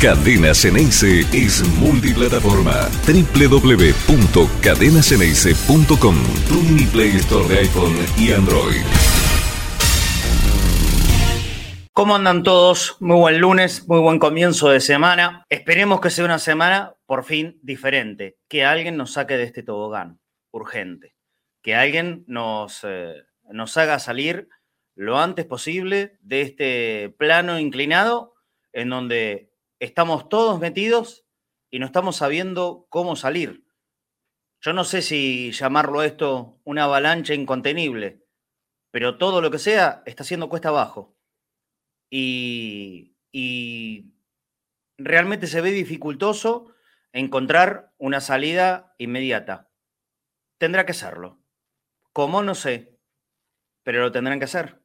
Cadena Ceneice es multiplataforma. www.cadenaceneice.com Tu mini Play Store de iPhone y Android. ¿Cómo andan todos? Muy buen lunes, muy buen comienzo de semana. Esperemos que sea una semana por fin diferente. Que alguien nos saque de este tobogán, urgente. Que alguien nos, eh, nos haga salir lo antes posible de este plano inclinado en donde estamos todos metidos y no estamos sabiendo cómo salir. Yo no sé si llamarlo esto una avalancha incontenible, pero todo lo que sea está siendo cuesta abajo. Y, y realmente se ve dificultoso encontrar una salida inmediata. Tendrá que serlo. ¿Cómo? No sé, pero lo tendrán que hacer.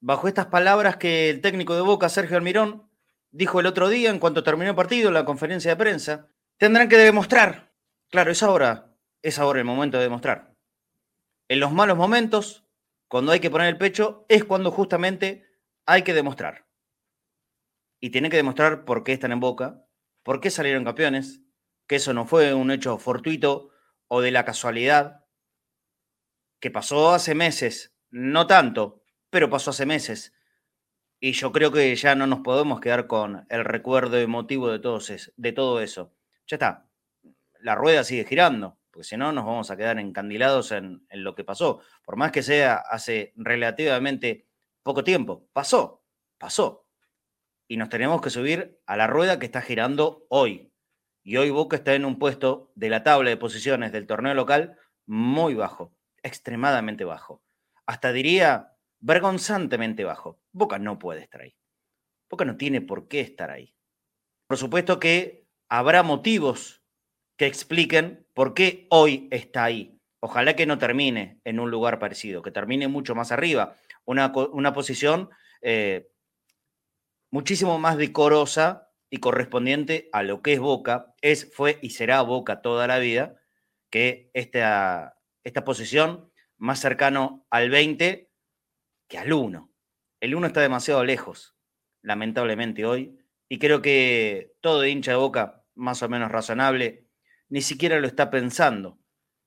Bajo estas palabras que el técnico de Boca, Sergio Almirón, dijo el otro día en cuanto terminó el partido, en la conferencia de prensa, tendrán que demostrar. Claro, es ahora, es ahora el momento de demostrar. En los malos momentos, cuando hay que poner el pecho, es cuando justamente hay que demostrar. Y tienen que demostrar por qué están en boca, por qué salieron campeones, que eso no fue un hecho fortuito o de la casualidad, que pasó hace meses, no tanto, pero pasó hace meses y yo creo que ya no nos podemos quedar con el recuerdo emotivo de, de todo eso. Ya está. La rueda sigue girando, porque si no nos vamos a quedar encandilados en, en lo que pasó. Por más que sea hace relativamente poco tiempo. Pasó, pasó. Y nos tenemos que subir a la rueda que está girando hoy. Y hoy Boca está en un puesto de la tabla de posiciones del torneo local muy bajo, extremadamente bajo. Hasta diría vergonzantemente bajo. Boca no puede estar ahí. Boca no tiene por qué estar ahí. Por supuesto que habrá motivos que expliquen por qué hoy está ahí. Ojalá que no termine en un lugar parecido, que termine mucho más arriba, una, una posición eh, muchísimo más decorosa y correspondiente a lo que es Boca, es, fue y será Boca toda la vida, que esta, esta posición más cercano al 20 que al 1. El 1 está demasiado lejos, lamentablemente hoy, y creo que todo hincha de boca, más o menos razonable, ni siquiera lo está pensando.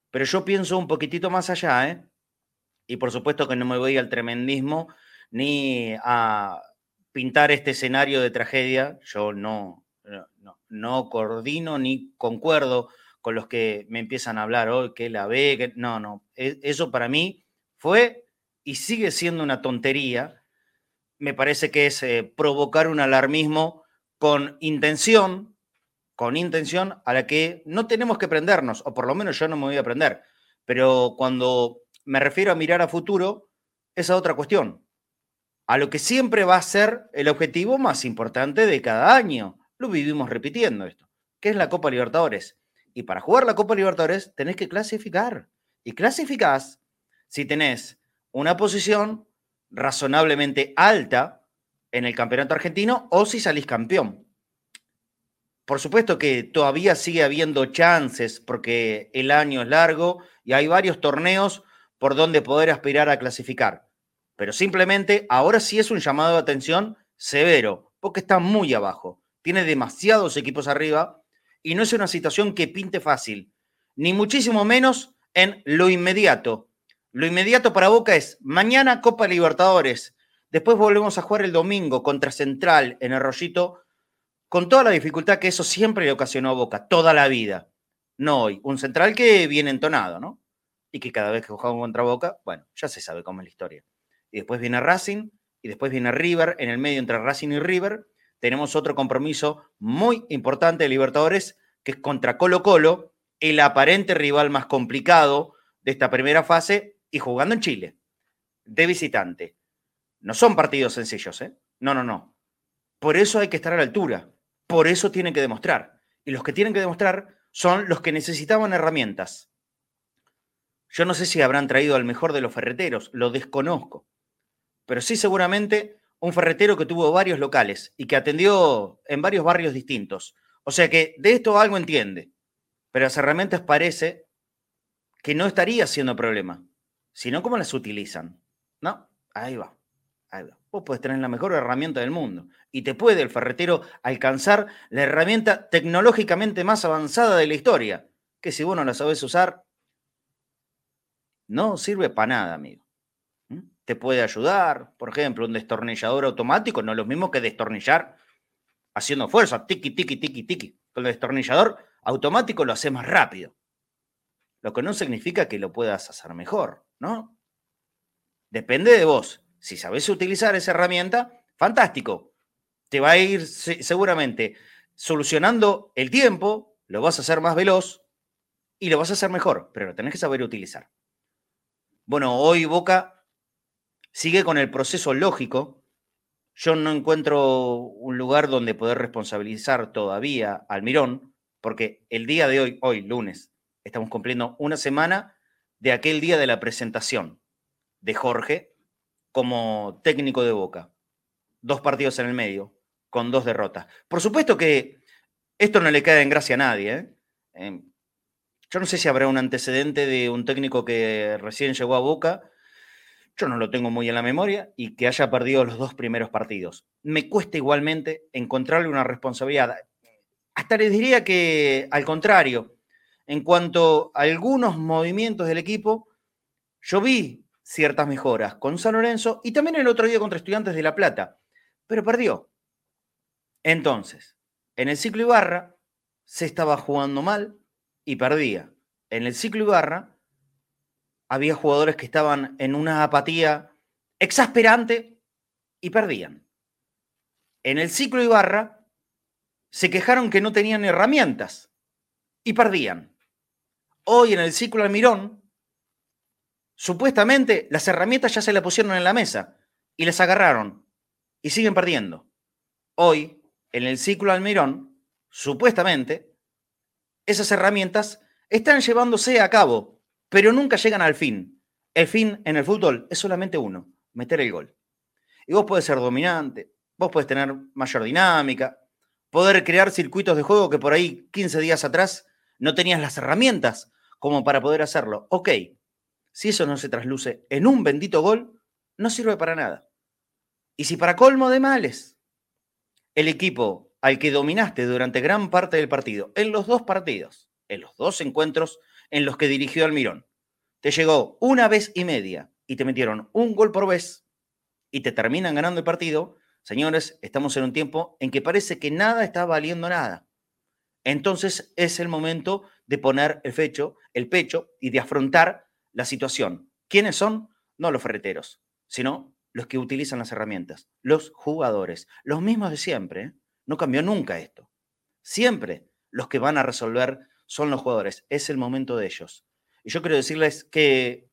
Pero yo pienso un poquitito más allá, ¿eh? Y por supuesto que no me voy al tremendismo ni a pintar este escenario de tragedia. Yo no, no, no coordino ni concuerdo con los que me empiezan a hablar hoy, que la ve, que no, no. E, eso para mí fue y sigue siendo una tontería, me parece que es eh, provocar un alarmismo con intención, con intención a la que no tenemos que prendernos, o por lo menos yo no me voy a prender. Pero cuando me refiero a mirar a futuro, esa otra cuestión. A lo que siempre va a ser el objetivo más importante de cada año. Lo vivimos repitiendo esto, que es la Copa Libertadores. Y para jugar la Copa Libertadores tenés que clasificar. Y clasificás si tenés una posición razonablemente alta en el campeonato argentino o si salís campeón. Por supuesto que todavía sigue habiendo chances porque el año es largo y hay varios torneos por donde poder aspirar a clasificar. Pero simplemente ahora sí es un llamado de atención severo porque está muy abajo. Tiene demasiados equipos arriba y no es una situación que pinte fácil, ni muchísimo menos en lo inmediato, lo inmediato para Boca es mañana Copa Libertadores. Después volvemos a jugar el domingo contra Central en el Rollito, con toda la dificultad que eso siempre le ocasionó a Boca, toda la vida. No hoy. Un Central que viene entonado, ¿no? Y que cada vez que jugamos contra Boca, bueno, ya se sabe cómo es la historia. Y después viene Racing, y después viene River, en el medio entre Racing y River. Tenemos otro compromiso muy importante de Libertadores, que es contra Colo Colo, el aparente rival más complicado de esta primera fase, y jugando en Chile, de visitante. No son partidos sencillos, ¿eh? No, no, no. Por eso hay que estar a la altura. Por eso tienen que demostrar. Y los que tienen que demostrar son los que necesitaban herramientas. Yo no sé si habrán traído al mejor de los ferreteros, lo desconozco. Pero sí seguramente un ferretero que tuvo varios locales y que atendió en varios barrios distintos. O sea que de esto algo entiende. Pero las herramientas parece que no estaría siendo problema sino cómo las utilizan. ¿No? Ahí va, ahí va. vos podés tener la mejor herramienta del mundo y te puede el ferretero alcanzar la herramienta tecnológicamente más avanzada de la historia, que si vos no la sabés usar, no sirve para nada, amigo. ¿Mm? Te puede ayudar, por ejemplo, un destornillador automático, no es lo mismo que destornillar haciendo fuerza, tiki, tiki, tiki, tiki. Con el destornillador automático lo hace más rápido. Lo que no significa que lo puedas hacer mejor, ¿no? Depende de vos. Si sabes utilizar esa herramienta, fantástico. Te va a ir seguramente solucionando el tiempo, lo vas a hacer más veloz y lo vas a hacer mejor, pero lo tenés que saber utilizar. Bueno, hoy Boca sigue con el proceso lógico. Yo no encuentro un lugar donde poder responsabilizar todavía al Mirón, porque el día de hoy, hoy lunes, estamos cumpliendo una semana de aquel día de la presentación de Jorge como técnico de Boca. Dos partidos en el medio, con dos derrotas. Por supuesto que esto no le queda en gracia a nadie. ¿eh? Em, yo no sé si habrá un antecedente de un técnico que recién llegó a Boca, yo no lo tengo muy en la memoria, y que haya perdido los dos primeros partidos. Me cuesta igualmente encontrarle una responsabilidad. Hasta les diría que, al contrario, en cuanto a algunos movimientos del equipo, yo vi ciertas mejoras con San Lorenzo y también el otro día contra Estudiantes de La Plata, pero perdió. Entonces, en el ciclo Ibarra se estaba jugando mal, y perdía. En el ciclo Ibarra había jugadores que estaban en una apatía exasperante y perdían. En el ciclo Ibarra se quejaron que no tenían herramientas y perdían. Hoy en el ciclo Almirón, supuestamente las herramientas ya se le pusieron en la mesa y les agarraron y siguen perdiendo. Hoy, en el ciclo Almirón, supuestamente, esas herramientas están llevándose a cabo, pero nunca llegan al fin. El fin en el fútbol es solamente uno, meter el gol. Y vos podés ser dominante, vos podés tener mayor dinámica, poder crear circuitos de juego que por ahí 15 días atrás no tenías las herramientas como para poder hacerlo. Ok, si eso no se trasluce en un bendito gol, no sirve para nada. Y si para colmo de males, el equipo al que dominaste durante gran parte del partido, en los dos partidos, en los dos encuentros en los que dirigió Almirón. Te llegó una vez y media y te metieron un gol por vez y te terminan ganando el partido. Señores, estamos en un tiempo en que parece que nada está valiendo nada. Entonces es el momento de poner el pecho, el pecho y de afrontar la situación. ¿Quiénes son? No los ferreteros, sino los que utilizan las herramientas, los jugadores, los mismos de siempre. ¿eh? No cambió nunca esto. Siempre los que van a resolver son los jugadores. Es el momento de ellos. Y yo quiero decirles que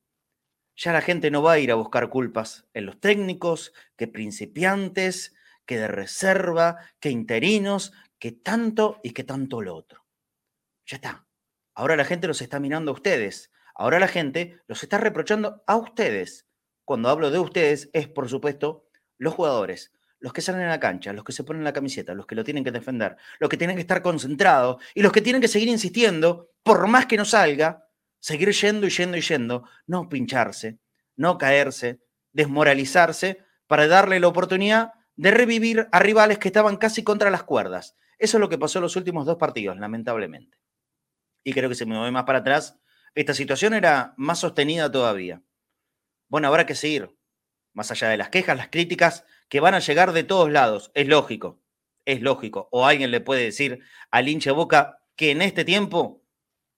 ya la gente no va a ir a buscar culpas en los técnicos, que principiantes, que de reserva, que interinos, que tanto y que tanto lo otro. Ya está. Ahora la gente los está mirando a ustedes. Ahora la gente los está reprochando a ustedes. Cuando hablo de ustedes es, por supuesto, los jugadores, los que salen a la cancha, los que se ponen la camiseta, los que lo tienen que defender, los que tienen que estar concentrados y los que tienen que seguir insistiendo, por más que no salga, seguir yendo y yendo y yendo, no pincharse, no caerse, desmoralizarse para darle la oportunidad de revivir a rivales que estaban casi contra las cuerdas. Eso es lo que pasó en los últimos dos partidos, lamentablemente. Y creo que se me mueve más para atrás. Esta situación era más sostenida todavía. Bueno, habrá que seguir. Más allá de las quejas, las críticas, que van a llegar de todos lados. Es lógico, es lógico. O alguien le puede decir al hincha Boca que en este tiempo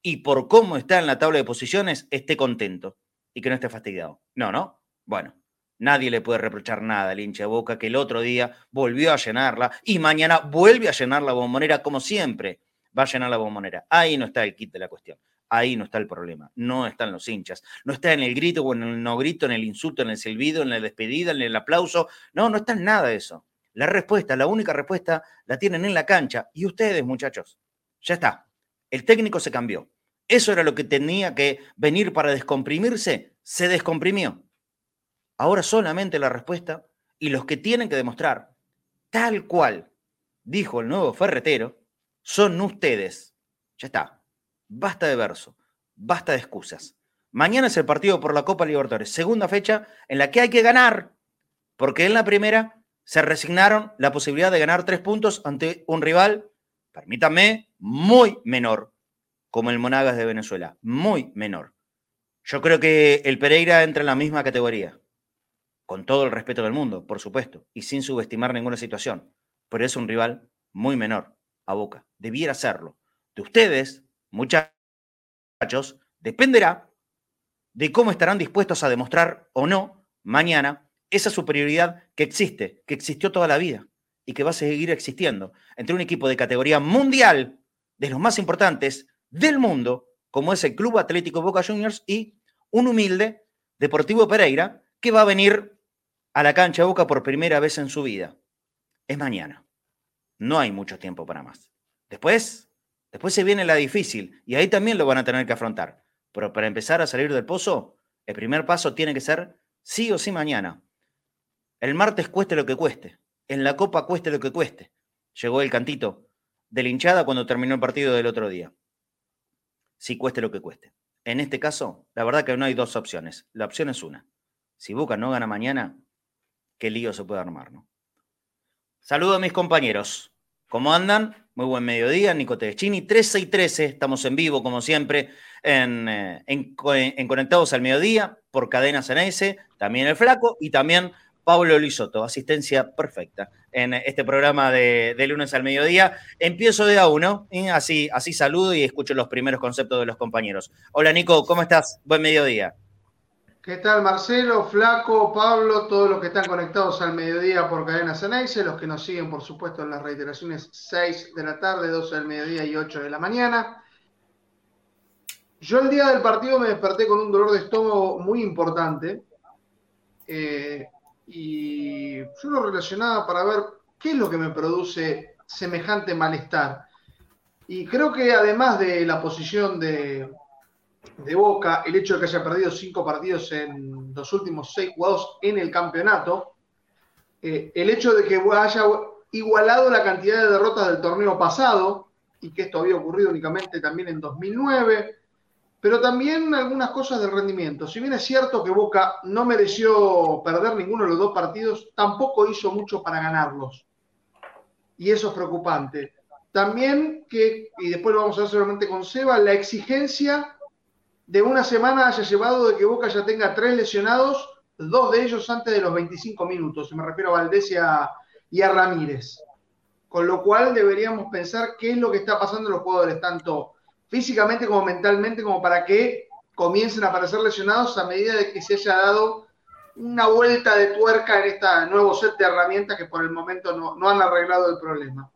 y por cómo está en la tabla de posiciones esté contento y que no esté fastidiado. No, no. Bueno, nadie le puede reprochar nada al hincha de Boca que el otro día volvió a llenarla y mañana vuelve a llenar la bombonera como siempre va a llenar la bombonera. Ahí no está el kit de la cuestión. Ahí no está el problema, no están los hinchas, no está en el grito o en el no grito, en el insulto, en el silbido, en la despedida, en el aplauso, no, no está en nada de eso. La respuesta, la única respuesta, la tienen en la cancha y ustedes, muchachos, ya está. El técnico se cambió. Eso era lo que tenía que venir para descomprimirse, se descomprimió. Ahora solamente la respuesta y los que tienen que demostrar, tal cual dijo el nuevo ferretero, son ustedes. Ya está. Basta de verso, basta de excusas. Mañana es el partido por la Copa Libertadores, segunda fecha en la que hay que ganar Porque en la primera se resignaron la posibilidad de ganar tres puntos ante un rival, permítanme, muy menor, como el Monagas de Venezuela, muy menor. Yo creo que el Pereira entra en la misma categoría, con todo el respeto del mundo, por supuesto, y sin subestimar ninguna situación, pero es un rival muy menor a Boca, debiera serlo. De ustedes, muchachos, dependerá de cómo estarán dispuestos a demostrar o no mañana esa superioridad que existe, que existió toda la vida y que va a seguir existiendo entre un equipo de categoría mundial, de los más importantes del mundo, como es el Club Atlético Boca Juniors, y un humilde Deportivo Pereira, que va a venir a la cancha Boca por primera vez en su vida. Es mañana. No hay mucho tiempo para más. Después, después se viene la difícil y ahí también lo van a tener que afrontar. Pero para empezar a salir del pozo, el primer paso tiene que ser sí o sí mañana. El martes cueste lo que cueste. En la copa cueste lo que cueste. Llegó el cantito de la hinchada cuando terminó el partido del otro día. Sí cueste lo que cueste. En este caso, la verdad que no hay dos opciones. La opción es una. Si Boca no gana mañana, qué lío se puede armar, ¿no? Saludo a mis compañeros. ¿Cómo andan? Muy buen mediodía, Nico Tedeschini. 13 y 13, estamos en vivo, como siempre, en, eh, Conectados al Mediodía, por Cadena Ceneice, también el Flaco y también Pablo Lisoto, asistencia perfecta en este programa de, lunes al mediodía. Empiezo de a uno, así, así saludo y escucho los primeros conceptos de los compañeros. Hola Nico, ¿cómo estás? Buen mediodía. ¿Qué tal Marcelo, Flaco, Pablo, todos los que están conectados al mediodía por Cadena Ceneice, los que nos siguen por supuesto en las reiteraciones 6 de la tarde, 12 del mediodía y 8 de la mañana. Yo el día del partido me desperté con un dolor de estómago muy importante eh, y yo lo relacionaba para ver qué es lo que me produce semejante malestar. Y creo que además de la posición de, de Boca, el hecho de que haya perdido cinco partidos en los últimos seis jugados en el campeonato, eh, el hecho de que haya igualado la cantidad de derrotas del torneo pasado, y que esto había ocurrido únicamente también en 2009, pero también algunas cosas del rendimiento. Si bien es cierto que Boca no mereció perder ninguno de los dos partidos, tampoco hizo mucho para ganarlos. Y eso es preocupante. También que, y después lo vamos a ver seguramente con Seba, la exigencia de una semana haya llevado de que Boca ya tenga tres lesionados, dos de ellos antes de los 25 minutos. Me refiero a Valdés y a, Ramírez. Con lo cual deberíamos pensar qué es lo que está pasando en los jugadores, tanto físicamente como mentalmente, como para que comiencen a aparecer lesionados a medida de que se haya dado una vuelta de tuerca en este nuevo set de herramientas que por el momento no han arreglado el problema.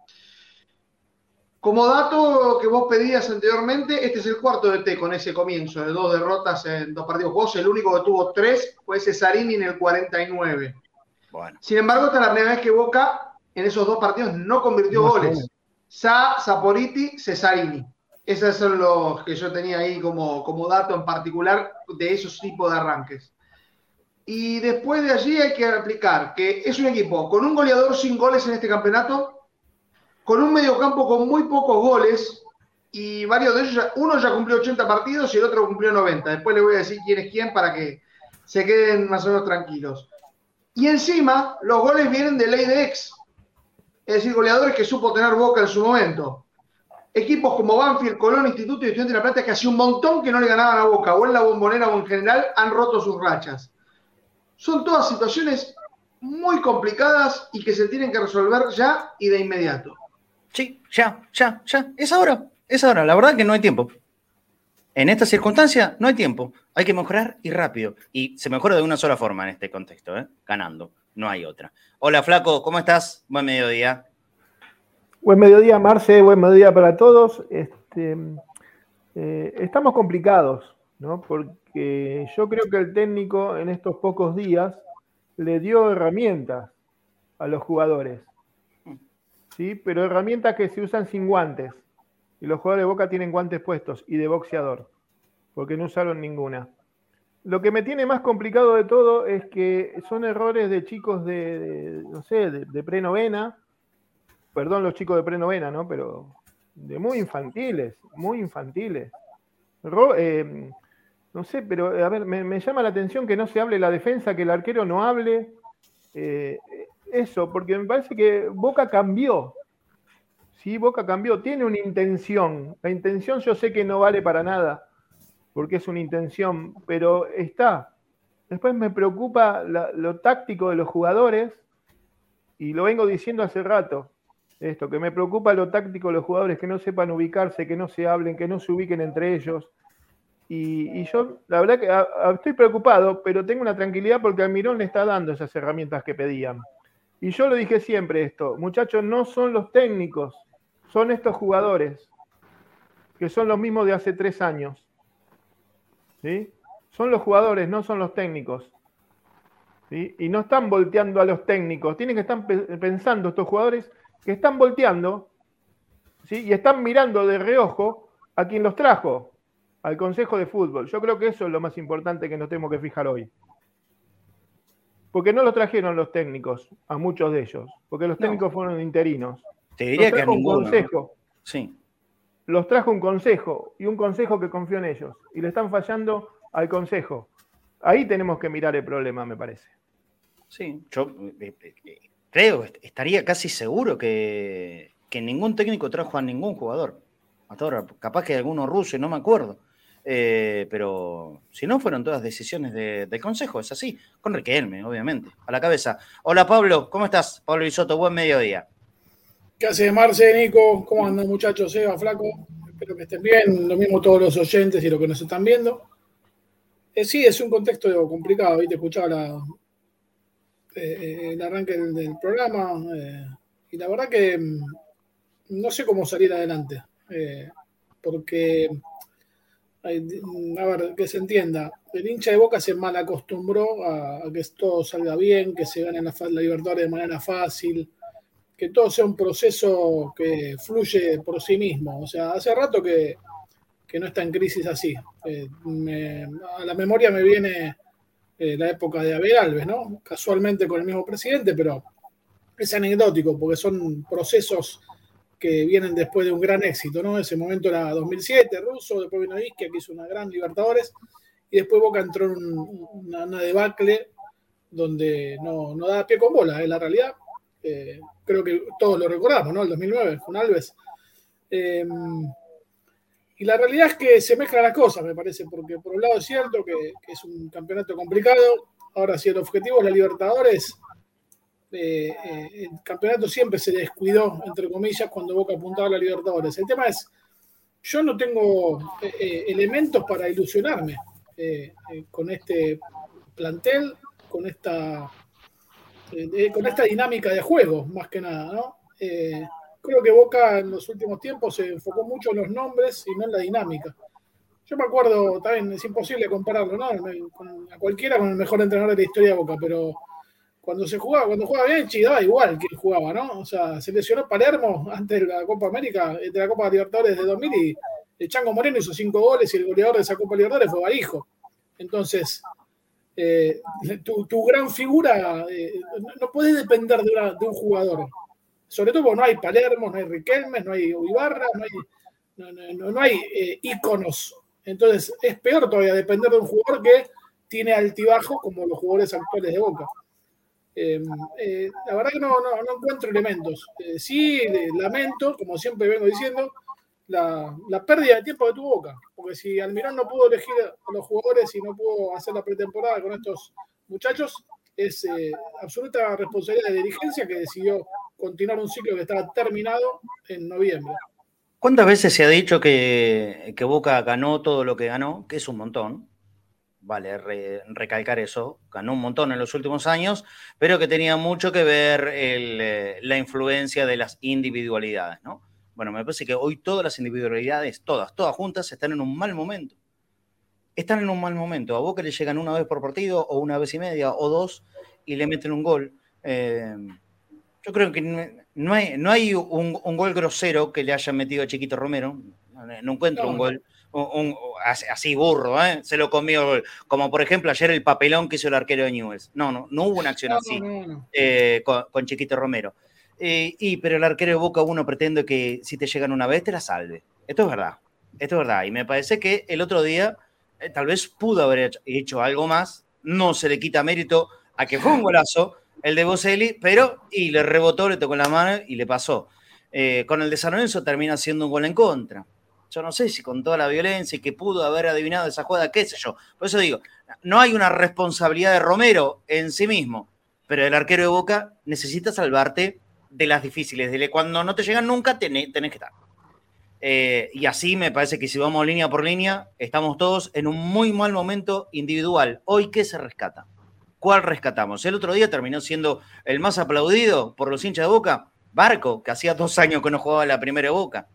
Como dato que vos pedías anteriormente, este es el cuarto de T con ese comienzo de dos derrotas en dos partidos. Vos, el único que tuvo tres fue Cesarini en el 49. Bueno. Sin embargo, esta es la primera vez que Boca en esos dos partidos no convirtió goles. Sa, Saporiti, Cesarini. Esos son los que yo tenía ahí como, como dato en particular de esos tipos de arranques. Y después de allí hay que aplicar que es un equipo con un goleador sin goles en este campeonato, con un mediocampo con muy pocos goles y varios de ellos, uno ya cumplió 80 partidos y el otro cumplió 90. Después le voy a decir quién es quién para que se queden más o menos tranquilos. Y encima, los goles vienen de ley de ex, es decir, goleadores que supo tener boca en su momento. Equipos como Banfield, Colón, Instituto y Estudiantes de La Plata que hace un montón que no le ganaban a Boca, o en la bombonera o en general, han roto sus rachas. Son todas situaciones muy complicadas y que se tienen que resolver ya y de inmediato. Sí, ya, ya, ya. Es ahora, es ahora. La verdad que no hay tiempo. En esta circunstancia no hay tiempo. Hay que mejorar y rápido. Y se mejora de una sola forma en este contexto, ¿eh? ganando. No hay otra. Hola, Flaco, ¿cómo estás? Buen mediodía. Buen mediodía, Marce. Buen mediodía para todos. Este, eh, estamos complicados, ¿no? Porque yo creo que el técnico en estos pocos días le dio herramientas a los jugadores. ¿Sí? pero herramientas que se usan sin guantes. Y los jugadores de Boca tienen guantes puestos y de boxeador, porque no usaron ninguna. Lo que me tiene más complicado de todo es que son errores de chicos de, no sé, de, prenovena, perdón los chicos de prenovena, ¿no? Pero de muy infantiles, muy infantiles. Eh, no sé, pero a ver, me, llama la atención que no se hable la defensa, que el arquero no hable, eh, eso, porque me parece que Boca cambió. Sí, Boca cambió, tiene una intención. La intención yo sé que no vale para nada, porque es una intención, pero está. Después me preocupa lo táctico de los jugadores, y lo vengo diciendo hace rato, esto, que me preocupa lo táctico de los jugadores, que no sepan ubicarse, que no se hablen, que no se ubiquen entre ellos. Y, yo, la verdad que estoy preocupado, pero tengo una tranquilidad porque Almirón le está dando esas herramientas que pedían. Y yo lo dije siempre esto, muchachos, no son los técnicos, son estos jugadores, que son los mismos de hace tres años. ¿Sí? Son los jugadores, no son los técnicos. ¿Sí? Y no están volteando a los técnicos, tienen que estar pensando estos jugadores que están volteando ¿sí? y están mirando de reojo a quien los trajo, al Consejo de Fútbol. Yo creo que eso es lo más importante que nos tenemos que fijar hoy. Porque no los trajeron los técnicos, a muchos de ellos, porque los técnicos fueron interinos. Te diría que a un consejo. Sí. Los trajo un consejo y un consejo que confió en ellos. Y le están fallando al consejo. Ahí tenemos que mirar el problema, me parece. Sí, yo eh, eh, creo, estaría casi seguro que, ningún técnico trajo a ningún jugador. Hasta ahora, capaz que alguno ruso, no me acuerdo. Eh, pero si no, fueron todas decisiones del Consejo, es así. Con Riquelme, obviamente, a la cabeza. Hola Pablo, ¿cómo estás? Pablo Isoto, buen mediodía. ¿Qué haces, Marce, Nico? ¿Cómo andan, muchachos? Eva, Flaco. Espero que estén bien. Lo mismo todos los oyentes y los que nos están viendo. Eh, sí, es un contexto complicado. Ahí te escuchaba eh, el arranque del, programa eh, y la verdad que mm, no sé cómo salir adelante, porque, a ver, que se entienda, el hincha de Boca se mal acostumbró a, que todo salga bien, que se gane la, la Libertadores de manera fácil, que todo sea un proceso que fluye por sí mismo. O sea, hace rato que, que no está en crisis así. a la memoria me viene eh, la época de Abel Alves, ¿no? Casualmente con el mismo presidente, pero es anecdótico porque son procesos que vienen después de un gran éxito, ¿no? Ese momento era 2007, ruso, después vino Isquia, que hizo una gran Libertadores, y después Boca entró en una, debacle donde no, no da pie con bola, es la realidad. Eh, creo que todos lo recordamos, ¿no? El 2009, con Alves. Eh, y la realidad es que se mezclan las cosas, me parece, porque por un lado es cierto que, es un campeonato complicado. Ahora, si el objetivo es la Libertadores, eh, eh, el campeonato siempre se descuidó, entre comillas, cuando Boca apuntaba a la Libertadores. El tema es, yo no tengo eh, elementos para ilusionarme con este plantel, con esta, con esta dinámica de juego, más que nada, creo que Boca en los últimos tiempos se enfocó mucho en los nombres y no en la dinámica. Yo me acuerdo, también es imposible compararlo, ¿no? a cualquiera con el mejor entrenador de la historia de Boca, pero cuando se jugaba, cuando jugaba bien, daba igual que jugaba, ¿no? O sea, se lesionó Palermo antes de la Copa América, de la Copa Libertadores de 2000 y el Chango Moreno hizo cinco goles y el goleador de esa Copa Libertadores fue Barijo. Entonces, eh, tu, gran figura eh, no, puede depender de, un jugador sobre todo porque no hay Palermo, no hay Riquelme, no hay Ibarra, no hay, no, hay eh, íconos. Entonces es peor todavía depender de un jugador que tiene altibajo como los jugadores actuales de Boca. Em, eh, la verdad que no, encuentro elementos. Eh, sí, lamento, como siempre vengo diciendo, la, la, pérdida de tiempo de tu Boca. Porque si Almirón no pudo elegir a los jugadores y no pudo hacer la pretemporada con estos muchachos, es absoluta responsabilidad de dirigencia que decidió continuar un ciclo que estaba terminado en noviembre. ¿Cuántas veces se ha dicho que, Boca ganó todo lo que ganó? Que es un montón. Vale, recalcar eso. Ganó un montón en los últimos años, pero que tenía mucho que ver eh, la influencia de las individualidades, ¿no? Bueno, me parece que hoy todas las individualidades, todas, todas juntas, están en un mal momento. Están en un mal momento. A Boca le llegan una vez por partido, o una vez y media, o dos, y le meten un gol. Eh, yo creo que no hay, no hay un, gol grosero que le haya metido a Chiquito Romero. No encuentro un gol así burro, ¿eh? se lo comió. Como por ejemplo ayer el papelón que hizo el arquero de Newells. No, no, no hubo una acción así eh, con, Chiquito Romero. Eh, y, pero el arquero de Boca uno pretende que si te llegan una vez te la salve. Esto es verdad. Esto es verdad. Y me parece que el otro día tal vez pudo haber hecho, hecho algo más. No se le quita mérito a que fue un golazo el de Boselli, pero y le rebotó, le tocó la mano y le pasó. Eh, con el de San Lorenzo termina siendo un gol en contra. Yo no sé si con toda la violencia y que pudo haber adivinado esa jugada, qué sé yo. Por eso digo, no hay una responsabilidad de Romero en sí mismo, pero el arquero de Boca necesita salvarte de las difíciles, de cuando no te llegan nunca tenés, que estar. Eh, y así me parece que si vamos línea por línea, estamos todos en un muy mal momento individual. Hoy, ¿qué se rescata? ¿Cuál rescatamos? El otro día terminó siendo el más aplaudido por los hinchas de Boca, Barco, que hacía dos años que no jugaba la primera Boca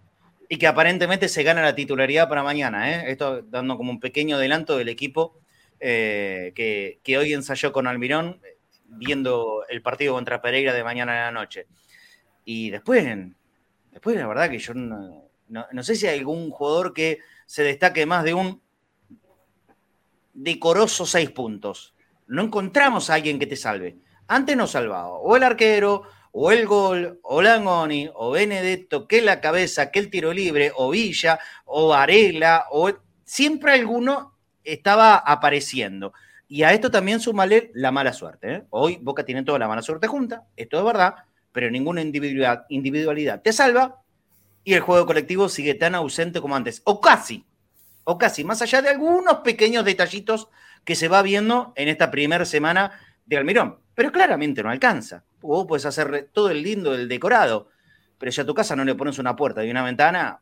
y que aparentemente se gana la titularidad para mañana. ¿eh? Esto dando como un pequeño adelanto del equipo eh, que, hoy ensayó con Almirón, viendo el partido contra Pereira de mañana en la noche. Y después, después la verdad que yo no, no sé si hay algún jugador que se destaque más de un decoroso seis puntos. No encontramos a alguien que te salve. Antes no salvaba o el arquero, o el gol, o Langoni, o Benedetto, que la cabeza, que el tiro libre, o Villa, o Arela, o siempre alguno estaba apareciendo. Y a esto también sumale la mala suerte. ¿eh? Hoy Boca tiene toda la mala suerte junta, esto es verdad, pero ninguna individualidad, individualidad te salva y el juego colectivo sigue tan ausente como antes, o casi, o casi, más allá de algunos pequeños detallitos que se va viendo en esta primera semana de Almirón, pero claramente no alcanza. Vos puedes hacer todo el lindo, el decorado, pero si a tu casa no le pones una puerta y una ventana,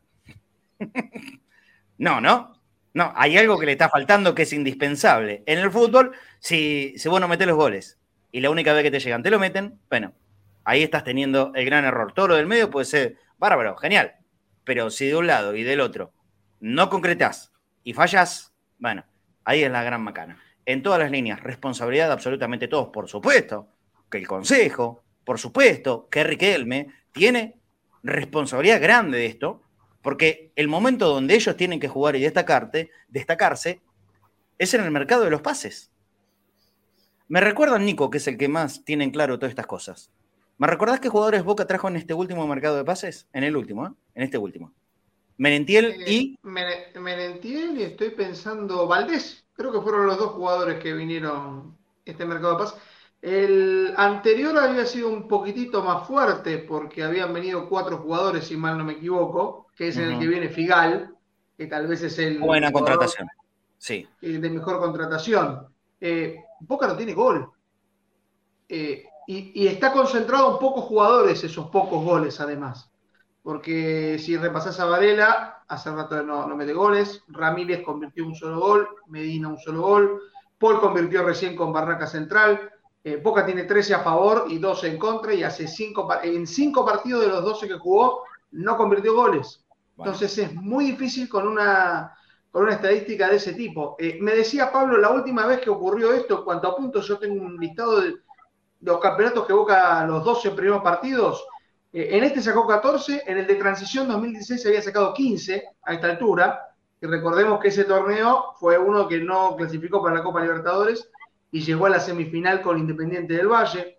no, ¿no? No, hay algo que le está faltando que es indispensable. En el fútbol, si, si vos no metés los goles y la única vez que te llegan te lo meten, bueno, ahí estás teniendo el gran error. Todo lo del medio puede ser bárbaro, genial, pero si de un lado y del otro no concretás y fallas, bueno, ahí es la gran macana en todas las líneas, responsabilidad absolutamente todos, por supuesto, que el Consejo, por supuesto, que Riquelme tiene responsabilidad grande de esto, porque el momento donde ellos tienen que jugar y destacarte, destacarse es en el mercado de los pases. Me recuerdan, Nico, que es el que más tiene en claro todas estas cosas. ¿Me recordás qué jugadores Boca trajo en este último mercado de pases? En el último, ¿eh? En este último. Merentiel eh, y. Merentiel y estoy pensando Valdés. Creo que fueron los dos jugadores que vinieron este mercado de paz. El anterior había sido un poquitito más fuerte porque habían venido cuatro jugadores, si mal no me equivoco, que es en el que viene Figal, que tal vez es el. Buena contratación. Sí. De mejor contratación. Eh, Boca no tiene gol. Eh, y, y, está concentrado en pocos jugadores esos pocos goles, además. Porque si repasás a Varela, hace rato no, no mete goles. Ramírez convirtió un solo gol, Medina un solo gol. Paul convirtió recién con Barraca Central. Eh, Boca tiene 13 a favor y 12 en contra y hace cinco, en cinco partidos de los 12 que jugó no convirtió goles. Entonces es muy difícil con una, con una estadística de ese tipo. Eh, me decía Pablo, la última vez que ocurrió esto, en cuanto a puntos, yo tengo un listado de los campeonatos que Boca los 12 primeros partidos eh, en este sacó 14, en el de transición 2016 se había sacado 15 a esta altura. Y recordemos que ese torneo fue uno que no clasificó para la Copa Libertadores y llegó a la semifinal con Independiente del Valle.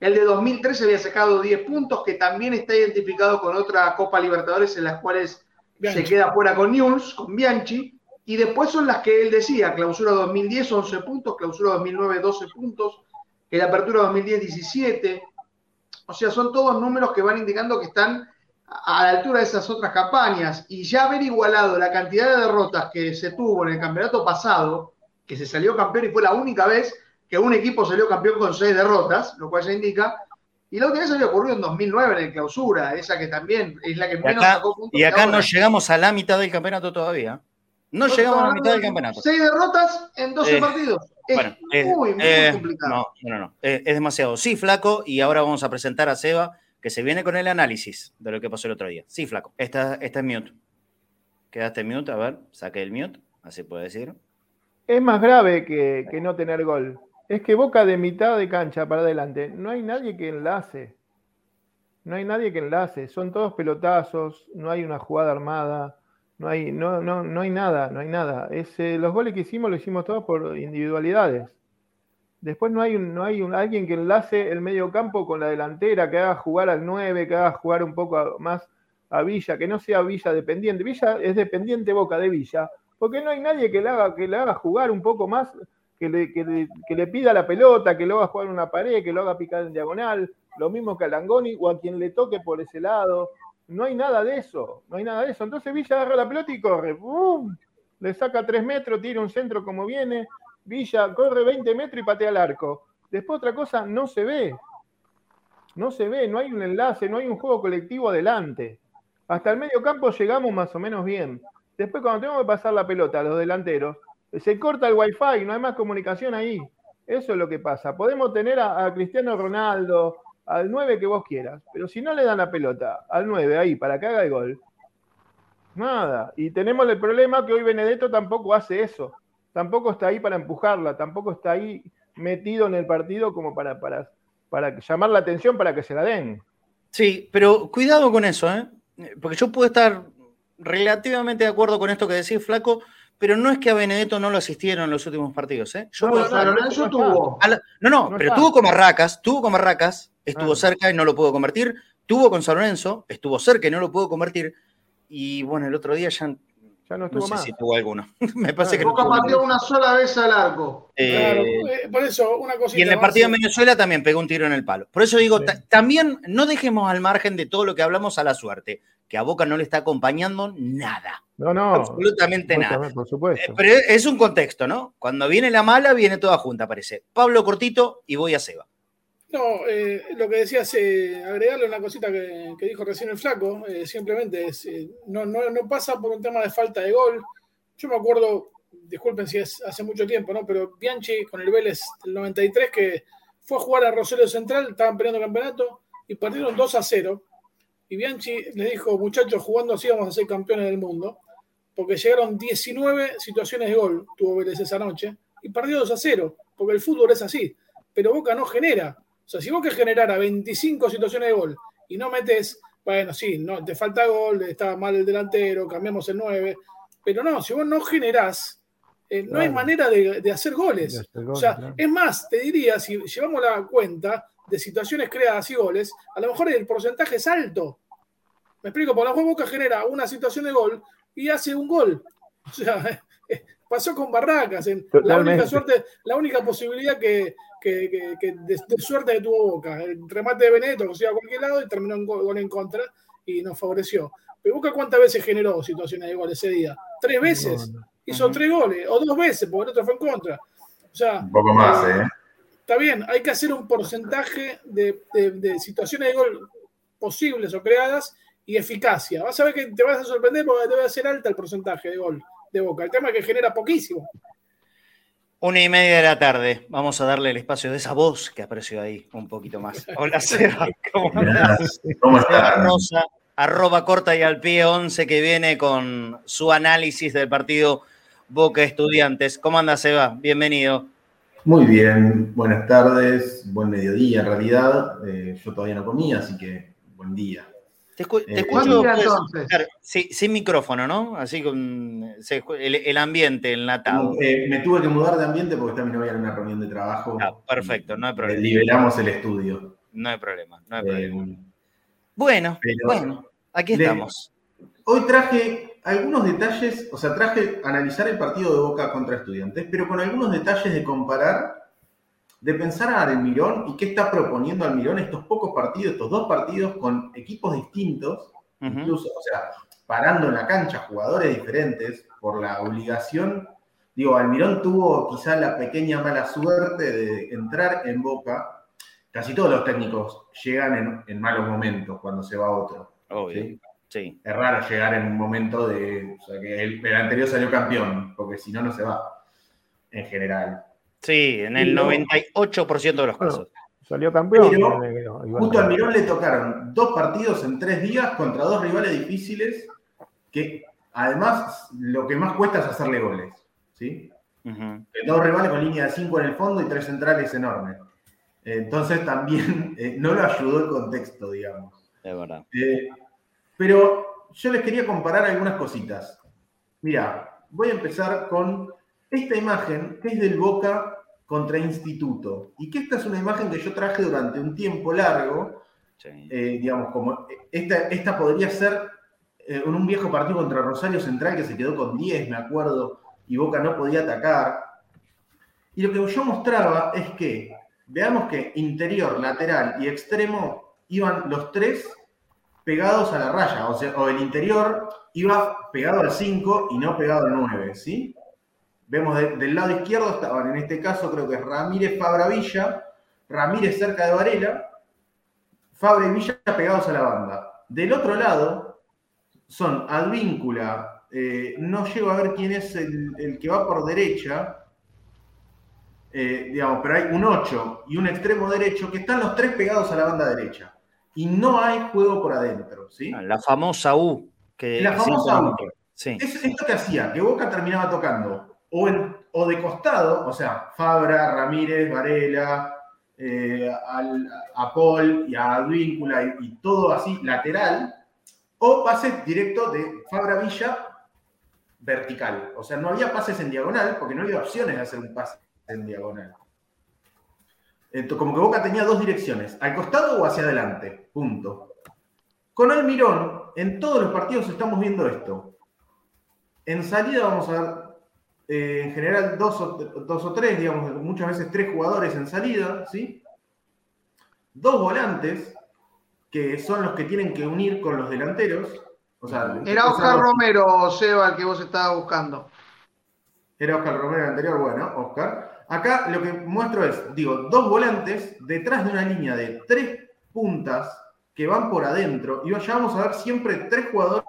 El de 2013 había sacado 10 puntos, que también está identificado con otra Copa Libertadores en las cuales se queda fuera con News, con Bianchi. Y después son las que él decía, clausura 2010 11 puntos, clausura 2009 12 puntos, el apertura 2010 17, o sea, son todos números que van indicando que están a la altura de esas otras campañas. Y ya haber igualado la cantidad de derrotas que se tuvo en el campeonato pasado, que se salió campeón y fue la única vez que un equipo salió campeón con seis derrotas, lo cual ya indica. Y la última vez había ocurrido en 2009 en el clausura, esa que también es la que menos sacó puntos. Y acá no llegamos a la mitad del campeonato todavía. No llegamos a la mitad del campeonato. Seis derrotas en 12 eh, partidos. Es bueno, muy, muy eh, complicado. No, no, no. Es, demasiado. Sí, flaco. Y ahora vamos a presentar a Seba, que se viene con el análisis de lo que pasó el otro día. Sí, flaco. Esta, esta es mute. Quedaste mute. A ver, saque el mute. Así puede decir. Es más grave que, no tener gol. Es que Boca de mitad de cancha para adelante, no hay nadie que enlace. No hay nadie que enlace. Son todos pelotazos, no hay una jugada armada no hay, no, no, no hay nada, no hay nada. Eh, los goles que hicimos lo hicimos todos por individualidades. Después no hay, un, no hay un, alguien que enlace el medio campo con la delantera, que haga jugar al 9, que haga jugar un poco más a Villa, que no sea Villa dependiente. Villa es dependiente Boca de Villa, porque no hay nadie que le haga, que le haga jugar un poco más, que le, que le- pida la pelota, que lo haga jugar en una pared, que lo haga picar en diagonal, lo mismo que a Langoni o a quien le toque por ese lado. No hay nada de eso, no hay nada de eso. Entonces Villa agarra la pelota y corre. ¡Bum! Le saca tres metros, tira un centro como viene. Villa corre 20 metros y patea al arco. Después otra cosa no se ve. No se ve, no hay un enlace, no hay un juego colectivo adelante. Hasta el medio campo llegamos más o menos bien. Después cuando tenemos que pasar la pelota a los delanteros, se corta el wifi, no hay más comunicación ahí. Eso es lo que pasa. Podemos tener a, Cristiano Ronaldo, al 9 que vos quieras, pero si no le dan la pelota al 9 ahí para que haga el gol, nada. Y tenemos el problema que hoy Benedetto tampoco hace eso. Tampoco está ahí para empujarla, tampoco está ahí metido en el partido como para, para, para llamar la atención para que se la den. Sí, pero cuidado con eso, ¿eh? Porque yo puedo estar relativamente de acuerdo con esto que decís, Flaco, pero no es que a Benedetto no lo asistieron en los últimos partidos, ¿eh? Yo No, puedo Lorenzo tuvo. la- no, no, No pero está. tuvo con Barracas, tuvo con Barracas, estuvo Ah. cerca y no lo pudo convertir. Tuvo con San Lorenzo, estuvo cerca y no lo pudo convertir. Y bueno, el otro día ya Ya no no estuvo sé más. si tuvo alguno. Me parece que no Boca ninguno. una sola vez al arco. Eh, Claro, eh, por eso, una cosita. y en el partido de Venezuela también pegó un tiro en el palo. Por eso digo, Sí. también no dejemos al margen de todo lo que hablamos a la suerte, que a Boca no le está acompañando nada, No, no. absolutamente nada. Por Eh, supuesto. Pero es un contexto, ¿no? Cuando viene la mala, viene toda junta, parece. Pablo Cortito y voy a Seba. No, eh, lo que decías, eh, agregarle una cosita que, que dijo recién el flaco, eh, simplemente es, eh, no, no, no pasa por un tema de falta de gol. Yo me acuerdo, disculpen si es hace mucho tiempo, ¿no? Pero Bianchi con el Vélez del 93 que fue a jugar a Rosario Central, estaban peleando campeonato y perdieron 2 a 0. Y Bianchi les dijo, muchachos, jugando así vamos a ser campeones del mundo, porque llegaron 19 situaciones de gol, tuvo Vélez esa noche, y perdió 2 a 0, porque el fútbol es así. Pero Boca no genera. O sea, si Boca generara 25 situaciones de gol y no metes, bueno, sí, no, te falta gol, está mal el delantero, cambiamos el 9, pero no, si vos no generás, eh, no hay manera de, de hacer goles. De hacer O sea, claro. es más, te diría, si llevamos la cuenta de situaciones creadas y goles, a lo mejor el porcentaje es alto. Me explico, por lo mejor Boca genera una situación de gol y hace un gol. O sea, pasó con Barracas. En la, única suerte, la única posibilidad que, que- que- que de, de suerte que tuvo Boca. El remate de Benedetto que se iba a cualquier lado y terminó en gol, gol en contra y nos favoreció. Pero Boca cuántas veces generó situaciones de gol ese día? Tres veces. No, no. Hizo tres goles, o dos veces, porque el otro fue en contra. O sea, Un poco más, ¿eh? está bien, hay que hacer un porcentaje de, de- de situaciones de gol posibles o creadas y eficacia. Vas a ver que te vas a sorprender porque debe ser alta el porcentaje de gol de Boca. El tema es que genera poquísimo. Una y media de la tarde. Vamos a darle el espacio de esa voz que apareció ahí un poquito más. Hola, Seba. ¿Cómo andás? ¿Cómo Seba estás? Rosa, arroba corta y al pie 11 que viene con su análisis del partido Boca Estudiantes. ¿Cómo anda Seba? Bienvenido. Muy bien, buenas tardes, buen mediodía en realidad. Eh, yo todavía no comí, así que buen día. Te, escu- te Eh, escucho entonces. sí, sin micrófono, ¿no? Así con se el, el ambiente enlatado. Eh, me tuve que mudar de ambiente porque está mi novia en una reunión de trabajo. Ah, perfecto, no hay Eh, problema. liberamos el estudio. No hay problema, no hay Eh, problema. Bueno, pero- bueno, aquí Le- estamos. Hoy traje algunos detalles, o sea, traje analizar el partido de Boca contra Estudiantes, pero con algunos detalles de comparar, de pensar a Almirón y qué está proponiendo Almirón estos pocos partidos, estos dos partidos con equipos distintos, incluso, o sea, parando en la cancha jugadores diferentes por la obligación. Digo, Almirón tuvo quizá la pequeña mala suerte de entrar en Boca. Casi todos los técnicos llegan en, en malos momentos cuando se va otro. Obvio, ¿sí? sí. Es raro llegar en un momento de. O sea, que el, el anterior salió campeón, porque si no, no se va. En general. Sí, en el Y luego- 98% de los Bueno, casos. Salió campeón. Pero, igual. Justo a Almirón le tocaron dos partidos en tres días contra dos rivales difíciles que además lo que más cuesta es hacerle goles. ¿sí? Que Dos rivales con línea de cinco en el fondo y tres centrales enormes. Entonces también eh, no lo ayudó el contexto, digamos. Es verdad. Eh, pero yo les quería comparar algunas cositas. Mira, voy a empezar con esta imagen que es del Boca contra Instituto. Y que esta es una imagen que yo traje durante un tiempo largo. Sí. eh, digamos, como esta, esta podría ser eh, en un viejo partido contra Rosario Central que se quedó con 10, me acuerdo, y Boca no podía atacar. Y lo que yo mostraba es que, veamos que interior, lateral y extremo iban los tres pegados a la raya, o sea, o el interior iba pegado al 5 y no pegado al 9, ¿sí? Vemos del lado izquierdo estaban, en este caso creo que es Ramírez, Fabra, Villa, Ramírez cerca de Varela, Fabra y Villa pegados a la banda. Del otro lado son Advíncula, eh, no llego a ver quién es el, que va por derecha, eh, digamos, pero hay un 8 y un extremo derecho que están los tres pegados a la banda derecha. Y no hay juego por adentro, ¿sí? Ah, la famosa U. Que la famosa U. Sí. Es esto que hacía, que Boca terminaba tocando o, de costado, o sea, Fabra, Ramírez, Varela, eh, a Paul y a Advíncula y, todo así lateral, o pase directo de Fabra Villa vertical. O sea, no había pases en diagonal porque no había opciones de hacer un pase en diagonal. Entonces, como que Boca tenía dos direcciones, al costado o hacia adelante, punto. Con Almirón, en todos los partidos estamos viendo esto. En salida vamos a ver eh, en general dos o, tres, digamos, muchas veces tres jugadores en salida, ¿sí? Dos volantes, que son los que tienen que unir con los delanteros. O sea, Era Oscar Romero, Seba, el que vos estabas buscando. Era Oscar Romero el anterior, bueno, Oscar. Acá lo que muestro es, digo, dos volantes detrás de una línea de tres puntas que van por adentro. Y ya vamos a ver siempre tres jugadores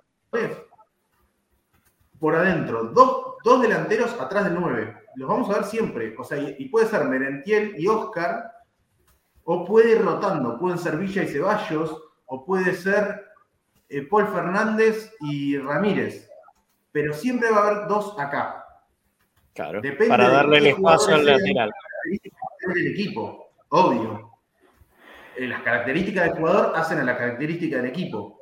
por adentro. Dos, dos delanteros atrás del 9. Los vamos a ver siempre. O sea, y, puede ser Merentiel y Oscar, o puede ir rotando. Pueden ser Villa y Ceballos, o puede ser eh, Paul Fernández y Ramírez. Pero siempre va a haber dos acá. Claro, para darle el espacio al lateral. Del equipo, obvio. Eh, las características del jugador hacen a la característica del equipo.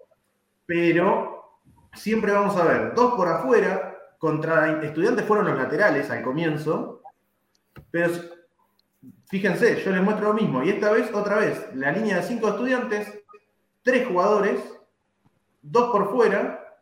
Pero siempre vamos a ver dos por afuera contra estudiantes fueron los laterales al comienzo, pero fíjense, yo les muestro lo mismo. Y esta vez, otra vez, la línea de cinco estudiantes, tres jugadores, dos por fuera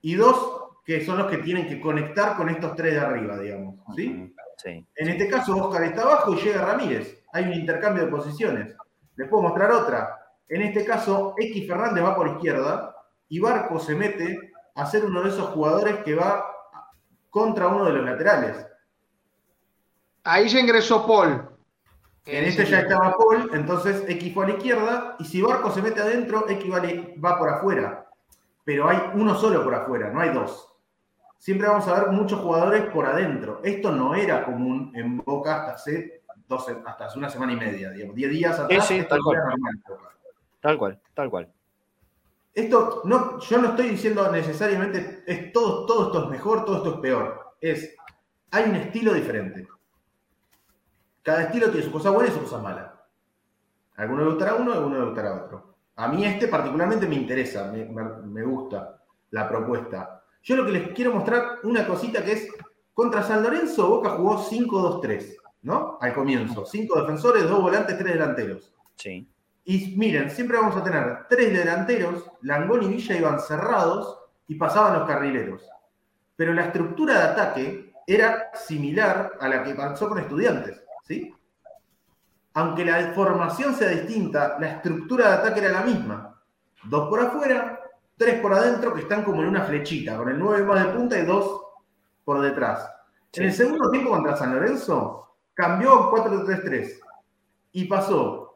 y dos que son los que tienen que conectar con estos tres de arriba, digamos. ¿sí? En este caso, Oscar está abajo y llega Ramírez. Hay un intercambio de posiciones. Les puedo mostrar otra. En este caso, X Fernández va por izquierda y Barco se mete a ser uno de esos jugadores que va contra uno de los laterales. Ahí ya ingresó Paul. En este ya estaba Paul, entonces X fue a la izquierda, y si Barco se mete adentro, X va por afuera. Pero hay uno solo por afuera, no hay dos. Siempre vamos a ver muchos jugadores por adentro. Esto no era común en Boca hasta hace, hasta hace una semana y media, digamos. Diez días atrás. tal, cual. tal cual, tal cual. Esto, no, yo no estoy diciendo necesariamente es todo, todo esto es mejor, todo esto es peor. Es, hay un estilo diferente. Cada estilo tiene su cosa buena y su cosa mala. A alguno le gustará uno, a alguno le gustará otro. A mí este particularmente me interesa, me, gusta la propuesta. Yo lo que les quiero mostrar una cosita que es, contra San Lorenzo Boca jugó 5-2-3, ¿no? Al comienzo. Cinco defensores, dos volantes, tres delanteros. Sí. Y miren, siempre vamos a tener tres delanteros, Langón y Villa iban cerrados y pasaban los carrileros. Pero la estructura de ataque era similar a la que pasó con estudiantes, ¿sí? Aunque la formación sea distinta, la estructura de ataque era la misma. Dos por afuera, tres por adentro, que están como en una flechita, con el 9 más de punta y dos por detrás. En el segundo tiempo contra San Lorenzo, cambió 4-3-3 y pasó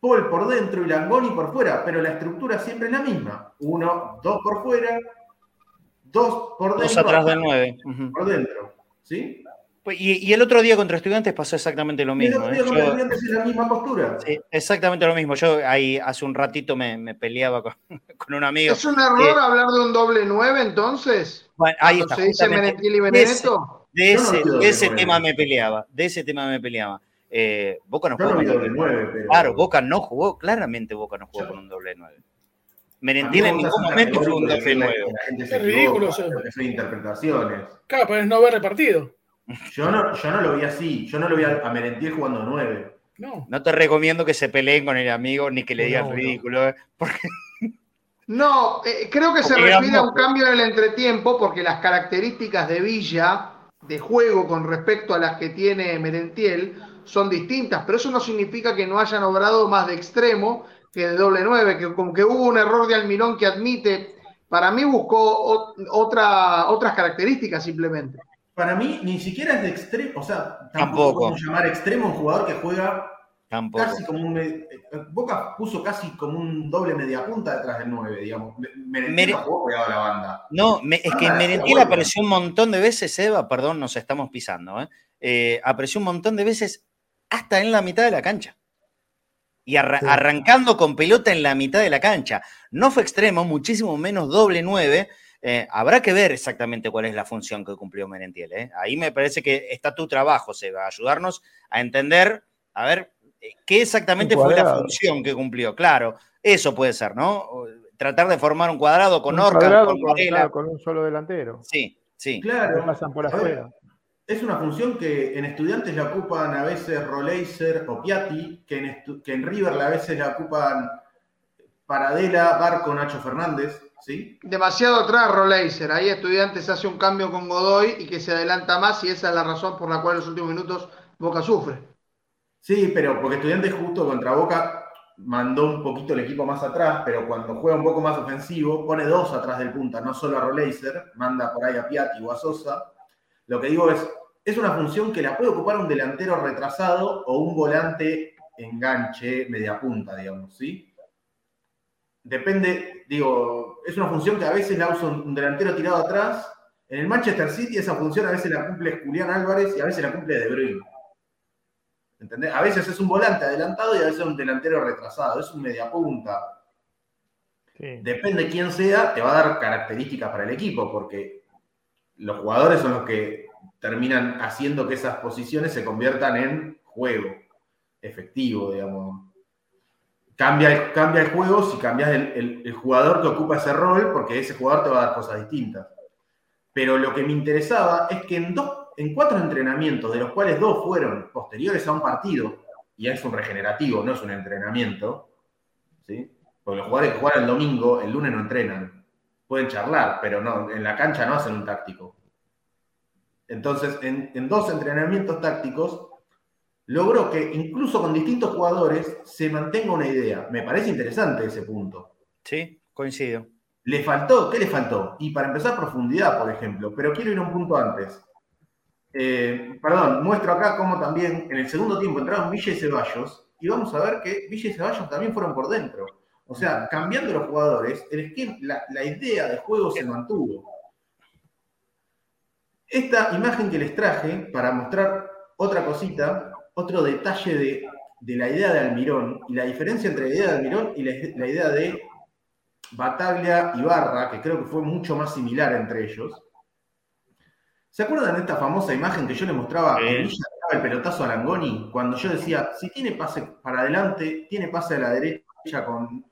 Paul por dentro y Langoni por fuera, pero la estructura siempre es la misma. Uno, dos por fuera, dos por dentro. Dos atrás del nueve. Por dentro, ¿sí? Pues, y, el otro día contra estudiantes pasó exactamente lo mismo. el otro día ¿eh? contra estudiantes es la misma postura. Sí, exactamente lo mismo. Yo ahí hace un ratito me, peleaba con, un amigo. ¿Es un error hablar de un doble nueve entonces? Bueno, ahí está. ¿Se dice y Benedetto? De ese, de ese tema me peleaba. De ese tema me peleaba. Eh, Boca no, jugó con un doble 9. Claro, Boca no jugó, claramente Boca no jugó con un doble 9. Merentiel en ningún momento fue un doble 9. Es ridículo eso. Son interpretaciones. Claro, pero es no ver repartido. Yo no, yo no lo vi así. Yo no lo vi a, Merentiel jugando 9. No. no te recomiendo que se peleen con el amigo ni que le digan ridículo. ¿eh? Porque... No, eh, creo que se refiere a un cambio en el entretiempo porque las características de Villa de juego con respecto a las que tiene Merentiel son distintas, pero eso no significa que no hayan obrado más de extremo que de doble nueve, que como que hubo un error de Almirón que admite, para mí buscó otra, otras características simplemente. Para mí ni siquiera es de extremo, o sea, tampoco, podemos llamar extremo un jugador que juega casi como un... Eh, Boca puso casi como un doble media punta detrás del 9, digamos. Merentiel jugó pegado a la banda. No, es que Merentiel apareció un montón de veces, Eva, perdón, nos estamos pisando, ¿eh? ¿eh? apareció un montón de veces hasta en la mitad de la cancha. Y arrancando con pelota en la mitad de la cancha. No fue extremo, muchísimo menos doble 9. Eh, habrá que ver exactamente cuál es la función que cumplió Merentiel. ¿eh? Ahí me parece que está tu trabajo, Seba, ayudarnos a entender, a ver, eh, qué exactamente fue la función que cumplió. Claro, eso puede ser, ¿no? Tratar de formar un cuadrado con Orca, con, con, un solo delantero. Sí, sí. Claro. pasan por afuera. Es una función que en estudiantes la ocupan a veces Roleiser o Piatti, que en, que en River a veces la ocupan Paradela, Barco, Nacho Fernández, ¿sí? Demasiado atrás Roleiser, ahí estudiantes hace un cambio con Godoy y que se adelanta más y esa es la razón por la cual en los últimos minutos Boca sufre. Sí, pero porque estudiantes justo contra Boca mandó un poquito el equipo más atrás, pero cuando juega un poco más ofensivo, pone dos atrás del punta, no solo a Roleiser, manda por ahí a Piatti o a Sosa lo que digo es, es una función que la puede ocupar un delantero retrasado o un volante enganche, media punta, digamos, ¿sí? Depende, digo, es una función que a veces la usa un delantero tirado atrás. En el Manchester City esa función a veces la cumple Julián Álvarez y a veces la cumple De Bruyne. ¿Entendés? A veces es un volante adelantado y a veces es un delantero retrasado, es un media punta. Depende quién sea, te va a dar características para el equipo, porque los jugadores son los que terminan haciendo que esas posiciones se conviertan en juego efectivo, digamos. Cambia, cambia el juego si cambias el, jugador que ocupa ese rol, porque ese jugador te va a dar cosas distintas. Pero lo que me interesaba es que en, dos, en cuatro entrenamientos, de los cuales dos fueron posteriores a un partido, y es un regenerativo, no es un entrenamiento, ¿sí? porque los jugadores que juegan el domingo, el lunes no entrenan pueden charlar, pero no, en la cancha no hacen un táctico. Entonces, en, dos entrenamientos tácticos, logró que incluso con distintos jugadores se mantenga una idea. Me parece interesante ese punto. Sí, coincido. ¿Le faltó? ¿Qué le faltó? Y para empezar, profundidad, por ejemplo. Pero quiero ir a un punto antes. Eh, perdón, muestro acá cómo también en el segundo tiempo entraron Villa y Ceballos. Y vamos a ver que Villa y Ceballos también fueron por dentro. O sea, cambiando los jugadores, el la, idea de juego se mantuvo. Esta imagen que les traje para mostrar otra cosita, otro detalle de, la idea de Almirón y la diferencia entre la idea de Almirón y la, idea de Bataglia y Barra, que creo que fue mucho más similar entre ellos. ¿Se acuerdan de esta famosa imagen que yo les mostraba el pelotazo a Langoni? Cuando yo decía, si tiene pase para adelante, tiene pase a la derecha con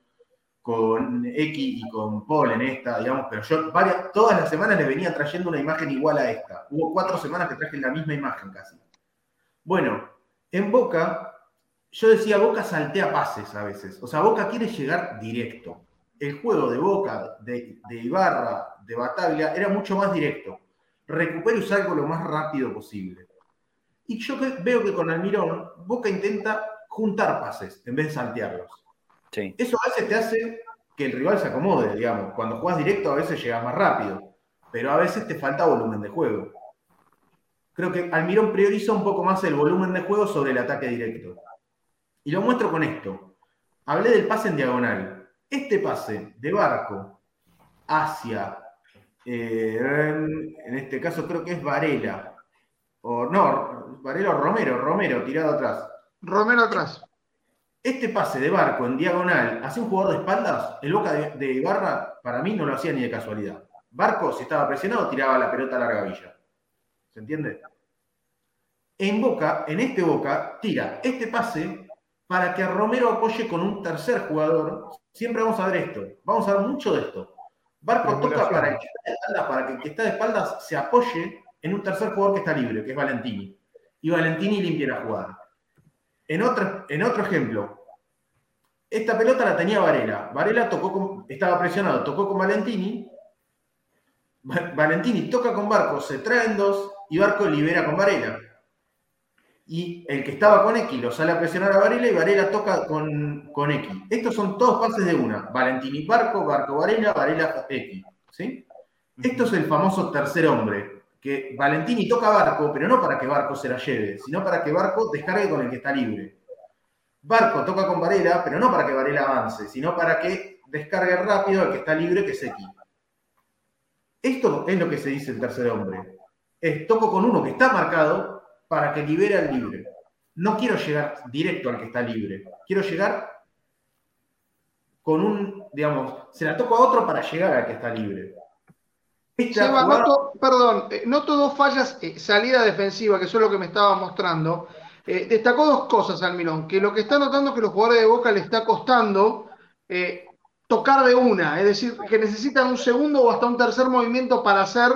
con X y con Paul en esta, digamos, pero yo varias, todas las semanas le venía trayendo una imagen igual a esta. Hubo cuatro semanas que traje la misma imagen casi. Bueno, en Boca, yo decía, Boca saltea pases a veces. O sea, Boca quiere llegar directo. El juego de Boca, de, Ibarra, de Bataglia, era mucho más directo. Recupero y salgo lo más rápido posible. Y yo veo que con Almirón, Boca intenta juntar pases en vez de saltearlos. Eso a veces te hace que el rival se acomode, digamos. Cuando juegas directo a veces llegas más rápido, pero a veces te falta volumen de juego. Creo que Almirón prioriza un poco más el volumen de juego sobre el ataque directo. Y lo muestro con esto. Hablé del pase en diagonal. Este pase de Barco hacia, eh, en este caso creo que es Varela, o no, Varela o Romero, Romero tirado atrás. Romero atrás. Este pase de Barco en diagonal hacia un jugador de espaldas, el Boca de, Ibarra, para mí no lo hacía ni de casualidad. Barco, si estaba presionado, tiraba la pelota a larga villa. ¿Se entiende? En Boca, en este Boca, tira este pase para que Romero apoye con un tercer jugador. Siempre vamos a ver esto. Vamos a ver mucho de esto. Barco toca para, el que está de espaldas, para que el que está de espaldas se apoye en un tercer jugador que está libre, que es Valentini. Y Valentini limpia la jugada. En otro, en otro ejemplo, esta pelota la tenía Varela. Varela tocó estaba presionado, tocó con Valentini Valentini toca con Barco, se traen dos y Barco libera con Varela. Y el que estaba con X lo sale a presionar a Varela y Varela toca con, con X. Estos son todos pases de una. Valentini Barco, Barco Varela, Varela X. ¿sí? Esto es el famoso tercer hombre. Que Valentini toca Barco, pero no para que Barco se la lleve, sino para que Barco descargue con el que está libre. Barco toca con Varela, pero no para que Varela avance, sino para que descargue rápido al que está libre, que es X. Esto es lo que se dice el tercer hombre. Es toco con uno que está marcado para que libere al libre. No quiero llegar directo al que está libre. Quiero llegar con un, digamos, se la toco a otro para llegar al que está libre. Perdón, eh, no todo fallas eh, salida defensiva, que eso es lo que me estaba mostrando. Eh, destacó dos cosas Almirón, que lo que está notando es que los jugadores de Boca le está costando tocar de una, es decir, que necesitan un segundo o hasta un tercer movimiento para hacer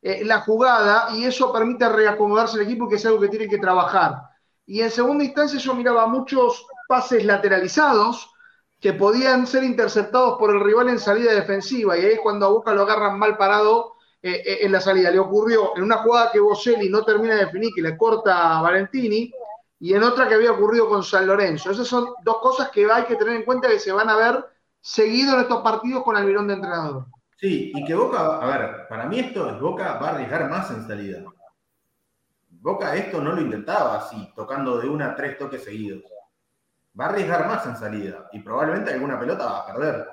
la jugada y eso permite reacomodarse el equipo, que es algo que tiene que trabajar. Y en segunda instancia yo miraba muchos pases lateralizados que podían ser interceptados por el rival en salida defensiva y ahí es cuando a Boca lo agarran mal parado eh, eh, en la salida. Le ocurrió en una jugada que Boselli no termina de definir, que le corta a Valentini, y en otra que había ocurrido con San Lorenzo. Esas son dos cosas que hay que tener en cuenta que se van a ver seguido en estos partidos con Almirón de entrenador. Sí, y que Boca, a ver, para mí esto es Boca va a arriesgar más en salida. Boca esto no lo intentaba así, tocando de una a tres toques seguidos. Va a arriesgar más en salida y probablemente alguna pelota va a perder.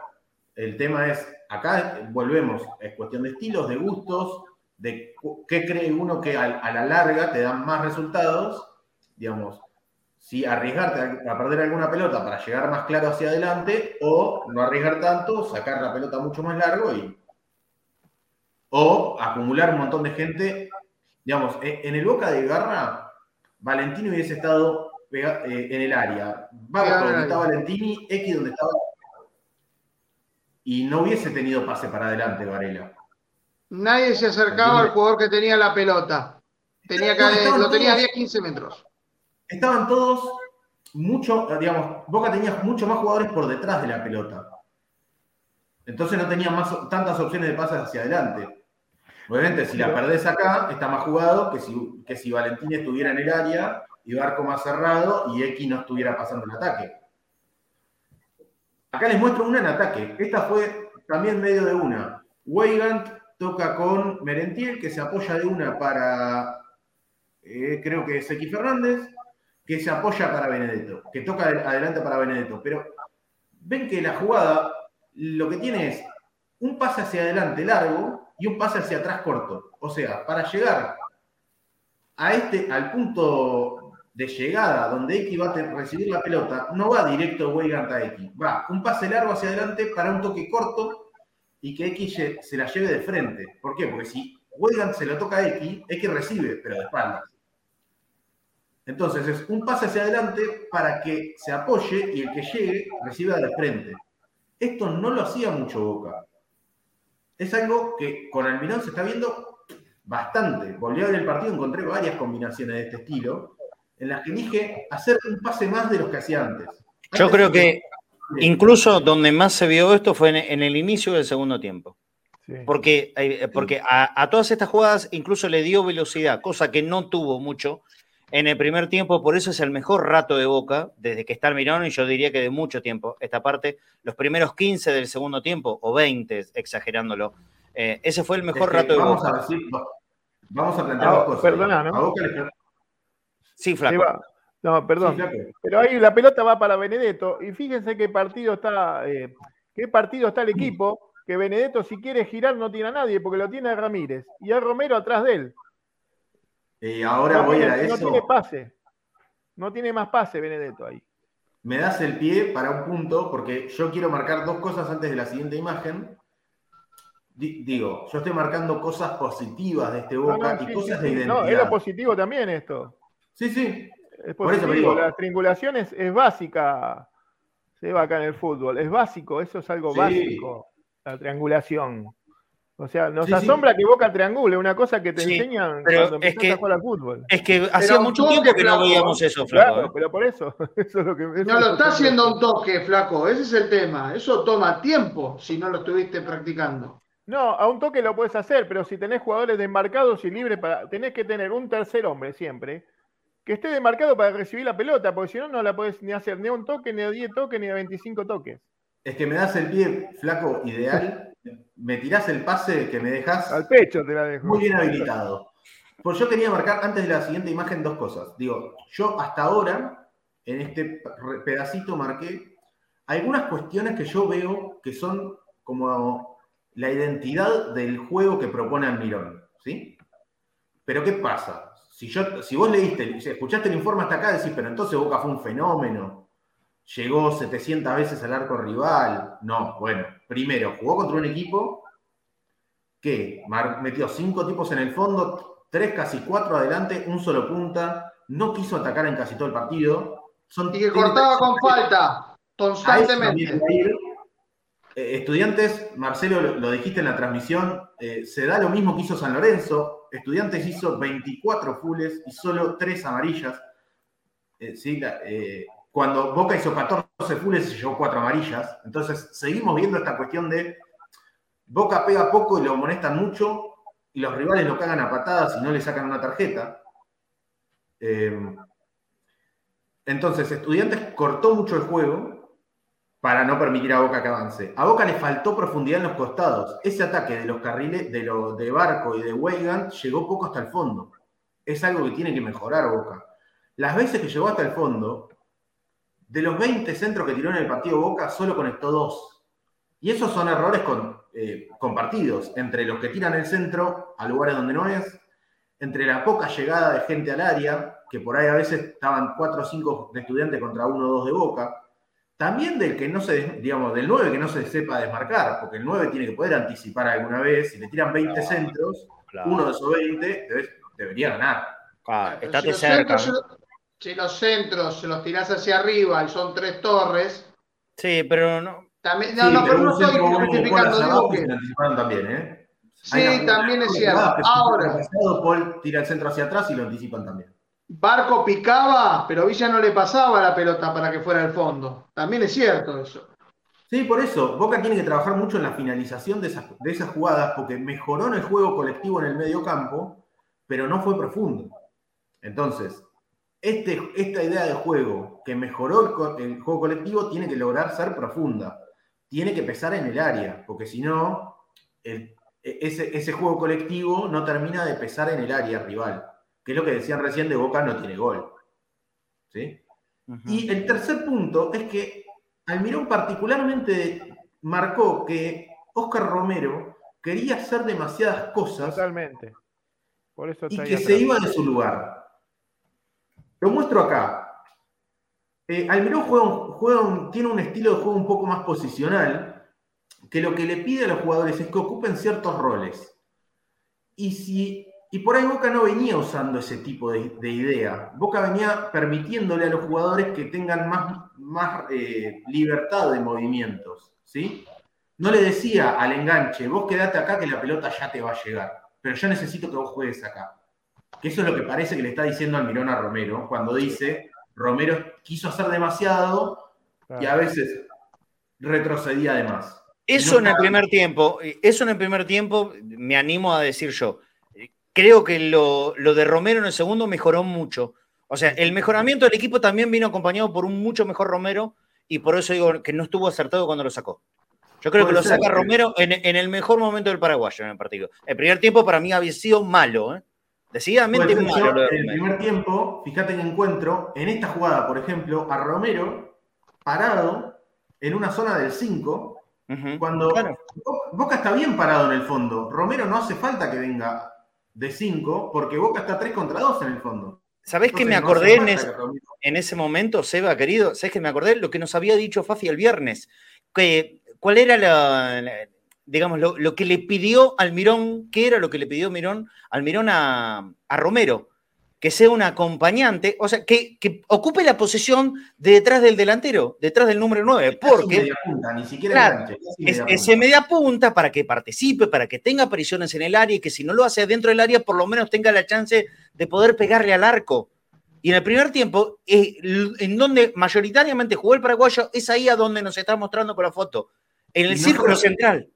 El tema es, acá volvemos, es cuestión de estilos, de gustos, de qué cree uno que a, la larga te dan más resultados. Digamos, si arriesgarte a perder alguna pelota para llegar más claro hacia adelante o no arriesgar tanto, sacar la pelota mucho más largo y o acumular un montón de gente. Digamos, e, en el Boca de Garra, Valentini hubiese estado eh, en el área. Vaga donde está Valentini, X donde estaba. Y no hubiese tenido pase para adelante, Varela. Nadie se acercaba al jugador que tenía la pelota. Tenía que, lo tenía a 10, 15 metros estaban todos mucho, digamos, Boca tenía mucho más jugadores por detrás de la pelota. Entonces no tenía más, tantas opciones de pasas hacia adelante. Obviamente, si la perdés acá, está más jugado que si, que si Valentín estuviera en el área y Barco más cerrado y X no estuviera pasando el ataque. Acá les muestro una en ataque. Esta fue también medio de una. Weigand toca con Merentiel, que se apoya de una para, eh, creo que es X Fernández que se apoya para Benedetto, que toca adelante para Benedetto. Pero ven que la jugada lo que tiene es un pase hacia adelante largo y un pase hacia atrás corto. O sea, para llegar a este, al punto de llegada donde X va a recibir la pelota, no va directo Weigand a X. Va un pase largo hacia adelante para un toque corto y que X se la lleve de frente. ¿Por qué? Porque si Weigand se lo toca a X, X recibe, pero de espaldas. Entonces es un pase hacia adelante para que se apoye y el que llegue reciba de frente. Esto no lo hacía mucho Boca. Es algo que con Almirón se está viendo bastante. Volví a ver el partido, encontré varias combinaciones de este estilo, en las que dije hacer un pase más de los que hacía antes. Yo creo que incluso donde más se vio esto fue en el inicio del segundo tiempo. Porque, eh, porque a, a, todas estas jugadas incluso le dio velocidad, cosa que no tuvo mucho en el primer tiempo, por eso es el mejor rato de Boca, desde que está el Mirón, y yo diría que de mucho tiempo, esta parte, los primeros 15 del segundo tiempo, o 20, exagerándolo. Eh, ese fue el mejor rato de vamos Boca. A decir, vamos a plantear dos cosas. Perdona, ¿no? A Boca le... Sí, Flaco. No, perdón. Pero ahí la pelota va para Benedetto, y fíjense qué partido está, eh, qué partido está el equipo, que Benedetto si quiere girar no tiene a nadie, porque lo tiene a Ramírez, y a Romero atrás de él. Y ahora voy a eso. No tiene pase. No tiene más pase Benedetto ahí. Me das el pie para un punto, porque yo quiero marcar dos cosas antes de la siguiente imagen. digo, yo estoy marcando cosas positivas de este Boca y cosas de identidad. No, es lo positivo también esto. Sí, sí. Es positivo. La triangulación es, básica, se va acá en el fútbol. Es básico, eso es algo básico, la triangulación. O sea, nos asombra que Boca triangule, una cosa que te enseñan cuando empiezas a jugar al fútbol. Es que hacía mucho tiempo que no veíamos eso, Flaco. Claro, ¿eh? pero por eso. eso es lo que, no lo está haciendo un toque, Flaco. Ese es el tema. Eso toma tiempo si no lo estuviste practicando. No, a un toque lo puedes hacer, pero si tenés jugadores desmarcados y libres, para, tenés que tener un tercer hombre siempre que esté desmarcado para recibir la pelota, porque si no, no la podés ni hacer ni a un toque, ni a 10 toques, ni a 25 toques. Es que me das el pie flaco ideal, me tirás el pase que me dejas. Al pecho te la dejo. Muy bien habilitado. Pues yo quería marcar antes de la siguiente imagen dos cosas. Digo, yo hasta ahora, en este pedacito marqué algunas cuestiones que yo veo que son como la identidad del juego que propone Almirón. ¿Sí? Pero ¿qué pasa? Si, yo, si vos leíste, escuchaste el informe hasta acá, decís, pero entonces Boca fue un fenómeno. Llegó 700 veces al arco rival. No, bueno, primero, jugó contra un equipo que metió cinco tipos en el fondo, tres, casi cuatro adelante, un solo punta, no quiso atacar en casi todo el partido. Son, y que cortaba con falta, constantemente. Eh, estudiantes, Marcelo, lo, dijiste en la transmisión, eh, se da lo mismo que hizo San Lorenzo. Estudiantes hizo 24 fulles y solo 3 amarillas. Eh, cuando Boca hizo 14 fulles se llevó 4 amarillas. Entonces, seguimos viendo esta cuestión de Boca pega poco y lo amonestan mucho y los rivales lo cagan a patadas y no le sacan una tarjeta. entonces, Estudiantes cortó mucho el juego para no permitir a Boca que avance. A Boca le faltó profundidad en los costados. Ese ataque de los carriles de, lo, de Barco y de Weigand llegó poco hasta el fondo. Es algo que tiene que mejorar Boca. Las veces que llegó hasta el fondo, de los 20 centros que tiró en el partido Boca, solo conectó dos. Y esos son errores eh, compartidos entre los que tiran el centro a lugares donde no es, entre la poca llegada de gente al área, que por ahí a veces estaban 4 o 5 de estudiantes contra uno o dos de Boca, también del que no se, digamos, del 9 que no se sepa desmarcar, porque el 9 tiene que poder anticipar alguna vez. Si le tiran 20 centros, uno de esos 20 debería ganar. Claro, estate si cerca. Los si los centros se los tirás hacia arriba y son tres torres. Sí, pero no. También, no, no, pero no estoy justificando. Digo que... también, ¿eh? Sí, también es cierto. Ahora. Paul tira el centro hacia atrás y lo anticipan también. Barco picaba, pero Villa no le pasaba la pelota para que fuera al fondo. También es cierto eso. Sí, por eso. Boca tiene que trabajar mucho en la finalización de esas, jugadas porque mejoró en el juego colectivo en el medio campo, pero no fue profundo. Entonces, este, esta idea de juego que mejoró el, juego colectivo tiene que lograr ser profunda. Tiene que pesar en el área, porque si no, e, ese, ese juego colectivo no termina de pesar en el área rival que es lo que decían recién de Boca no tiene gol. ¿Sí? Y el tercer punto es que Almirón particularmente marcó que Oscar Romero quería hacer demasiadas cosas. Totalmente. Por eso y que se iba de su lugar. Lo muestro acá. Eh, Almirón juega tiene un estilo de juego un poco más posicional, que lo que le pide a los jugadores es que ocupen ciertos roles. Y si y por ahí Boca no venía usando ese tipo de, idea. Boca venía permitiéndole a los jugadores que tengan más, más eh, libertad de movimientos. ¿sí? No le decía al enganche, vos quedate acá que la pelota ya te va a llegar, pero yo necesito que vos juegues acá. Que eso es lo que parece que le está diciendo Almirón a Romero, cuando dice, Romero quiso hacer demasiado y a veces retrocedía además. Eso en el primer tiempo, eso en el primer tiempo me animo a decir yo creo que lo, de Romero en el segundo mejoró mucho. O sea, el mejoramiento del equipo también vino acompañado por un mucho mejor Romero y por eso digo que no estuvo acertado cuando lo sacó. Yo creo que lo saca Romero en, el mejor momento del paraguayo en el partido. El primer tiempo para mí había sido malo, ¿eh? Decididamente malo. en el primer tiempo, fíjate en encuentro, en esta jugada, por ejemplo, a Romero parado en una zona del 5, cuando Boca está bien parado en el fondo. Romero no hace falta que venga de 5, porque Boca está 3 contra 2 en el fondo. ¿Sabés qué me acordé en, ese momento, Seba, querido? ¿Sabés que me acordé lo que nos había dicho Fafi el viernes? Que, ¿Cuál era la, digamos, lo, que le pidió Almirón, qué era lo que le pidió Mirón, Almirón a, a Romero? Que sea un acompañante, o sea, que, ocupe la posición de detrás del delantero, detrás del número 9, porque media punta, ni siquiera es, ese media punta para que participe, para que tenga apariciones en el área y que si no lo hace dentro del área, por lo menos tenga la chance de poder pegarle al arco. Y en el primer tiempo, eh, en donde mayoritariamente jugó el paraguayo, es ahí a donde nos está mostrando con la foto, en el círculo central.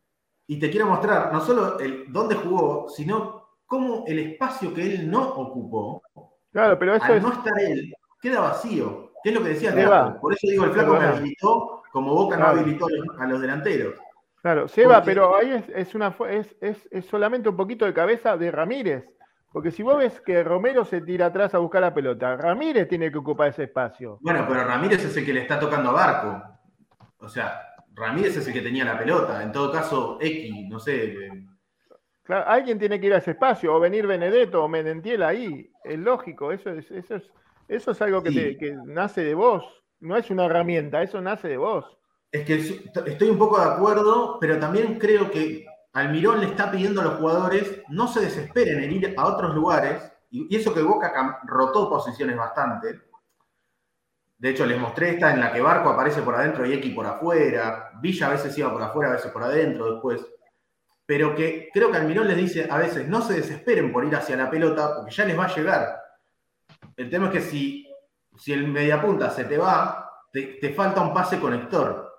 y te quiero mostrar no solo el dónde jugó, sino cómo el espacio que él no ocupó, Claro, pero eso al es. no estar él, queda vacío. ¿Qué es lo que decía Seba? Por eso digo, el flaco me habilitó como Boca no Claro. habilitó a los- delanteros. Claro, Seba, Porque- pero ahí es, es una es, es, es solamente un poquito de cabeza de Ramírez. Porque si vos ves que Romero se tira atrás a buscar la pelota, Ramírez tiene que ocupar ese espacio. Bueno, pero Ramírez es el que le está tocando a Barco. O sea, Ramírez es el que tenía la pelota. En todo caso, X, no sé. Claro, alguien tiene que ir a ese espacio, o venir Benedetto o Menentiel ahí. Es lógico, eso es, eso es, eso es algo que, Sí. te- que nace de vos. No es una herramienta, eso nace de vos. Es que estoy un poco de acuerdo, pero también creo que Almirón le está pidiendo a los jugadores no se desesperen en ir a otros lugares, y eso que Boca rotó posiciones bastante. De hecho, les mostré esta en la que Barco aparece por adentro y X por afuera. Villa a veces iba por afuera, a veces por adentro después. Pero que creo que Almirón les dice a veces no se desesperen por ir hacia la pelota, porque ya les va a llegar. El tema es que si, si el mediapunta se te va, te, te falta un pase conector.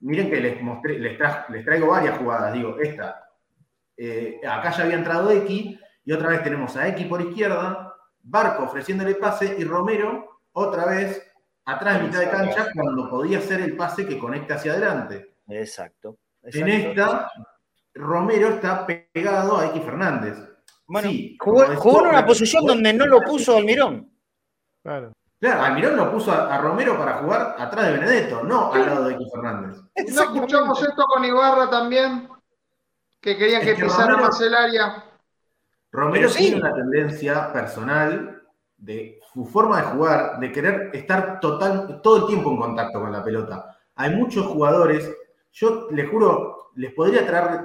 Miren que les mostré, les, tra- les traigo varias jugadas, digo, esta. Eh, acá ya había entrado X, y otra vez tenemos a X por izquierda, Barco ofreciéndole pase, y Romero otra vez atrás de mitad de cancha cuando podía ser el pase que conecta hacia adelante. Exacto. En esta, Romero está pegado a X Fernández. Bueno, Sí, jugó, como decía, jugó en una posición donde no lo puso Almirón. Claro. Claro, Almirón lo puso a, a Romero para jugar atrás de Benedetto, no al lado de X Fernández. ¿No escuchamos esto con Ibarra también? Que querían que Es que pisara Romero- más el área. Romero sí. tiene una tendencia personal de su forma de jugar, de querer estar total, todo el tiempo en contacto con la pelota. Hay muchos jugadores, yo les juro, les podría traer,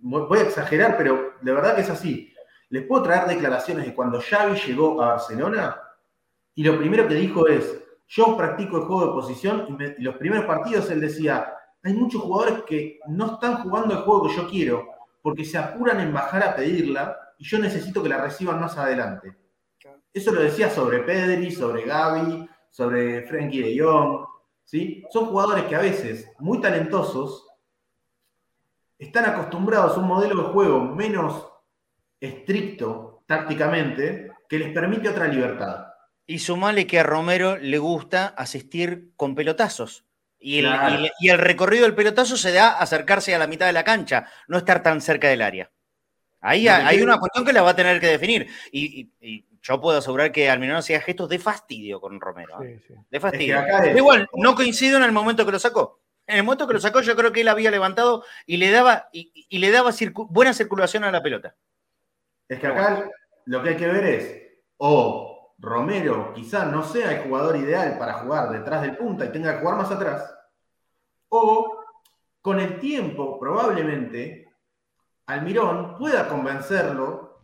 voy a exagerar, pero de verdad que es así. Les puedo traer declaraciones de cuando Xavi llegó a Barcelona y lo primero que dijo es, yo practico el juego de posición y, me- y los primeros partidos él decía, hay muchos jugadores que no están jugando el juego que yo quiero porque se apuran en bajar a pedirla y yo necesito que la reciban más adelante. Eso lo decía sobre Pedri, sobre Gaby, sobre Frenkie de Jong, ¿sí? Son jugadores que a veces, muy talentosos, están acostumbrados a un modelo de juego menos estricto tácticamente que les permite otra libertad. Y sumale que a Romero le gusta asistir con pelotazos. Y el, Claro. y el- y el recorrido del pelotazo se da acercarse a la mitad de la cancha, no estar tan cerca del área. Ahí hay una cuestión que la va a tener que definir. Y, y- y yo puedo asegurar que Almirón hacía gestos de fastidio con Romero. ¿eh? Sí, sí. De fastidio. Es que acá es- Pero igual, no coincido en el momento que lo sacó. En el momento que lo sacó, yo creo que él había levantado y le daba, y, le daba buena circulación a la pelota. Es que acá lo que hay que ver es, o Romero quizá no sea el jugador ideal para jugar detrás del punta y tenga que jugar más atrás, o con el tiempo probablemente Almirón pueda convencerlo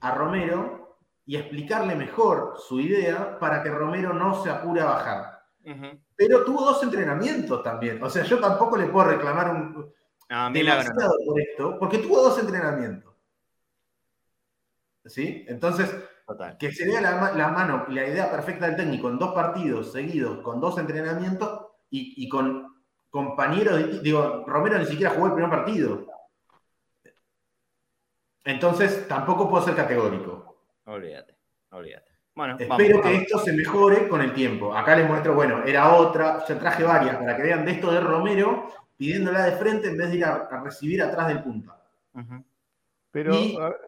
a Romero y explicarle mejor su idea para que Romero no se apure a bajar. Pero tuvo dos entrenamientos también. O sea, yo tampoco le puedo reclamar un, no. demasiado por esto, porque tuvo dos entrenamientos. ¿Sí? Entonces, Total. que se vea la, la mano la idea perfecta del técnico en dos partidos seguidos, con dos entrenamientos y, y con compañeros, de- digo, Romero ni siquiera jugó el primer partido. Entonces, tampoco puedo ser categórico. Olvídate, olvídate. Bueno, Espero vamos, que esto se mejore con el tiempo. Acá les muestro, bueno, era otra, ya traje varias para que vean de esto de Romero pidiéndola de frente en vez de ir a, a recibir atrás del punta. Pero, Y- a ver,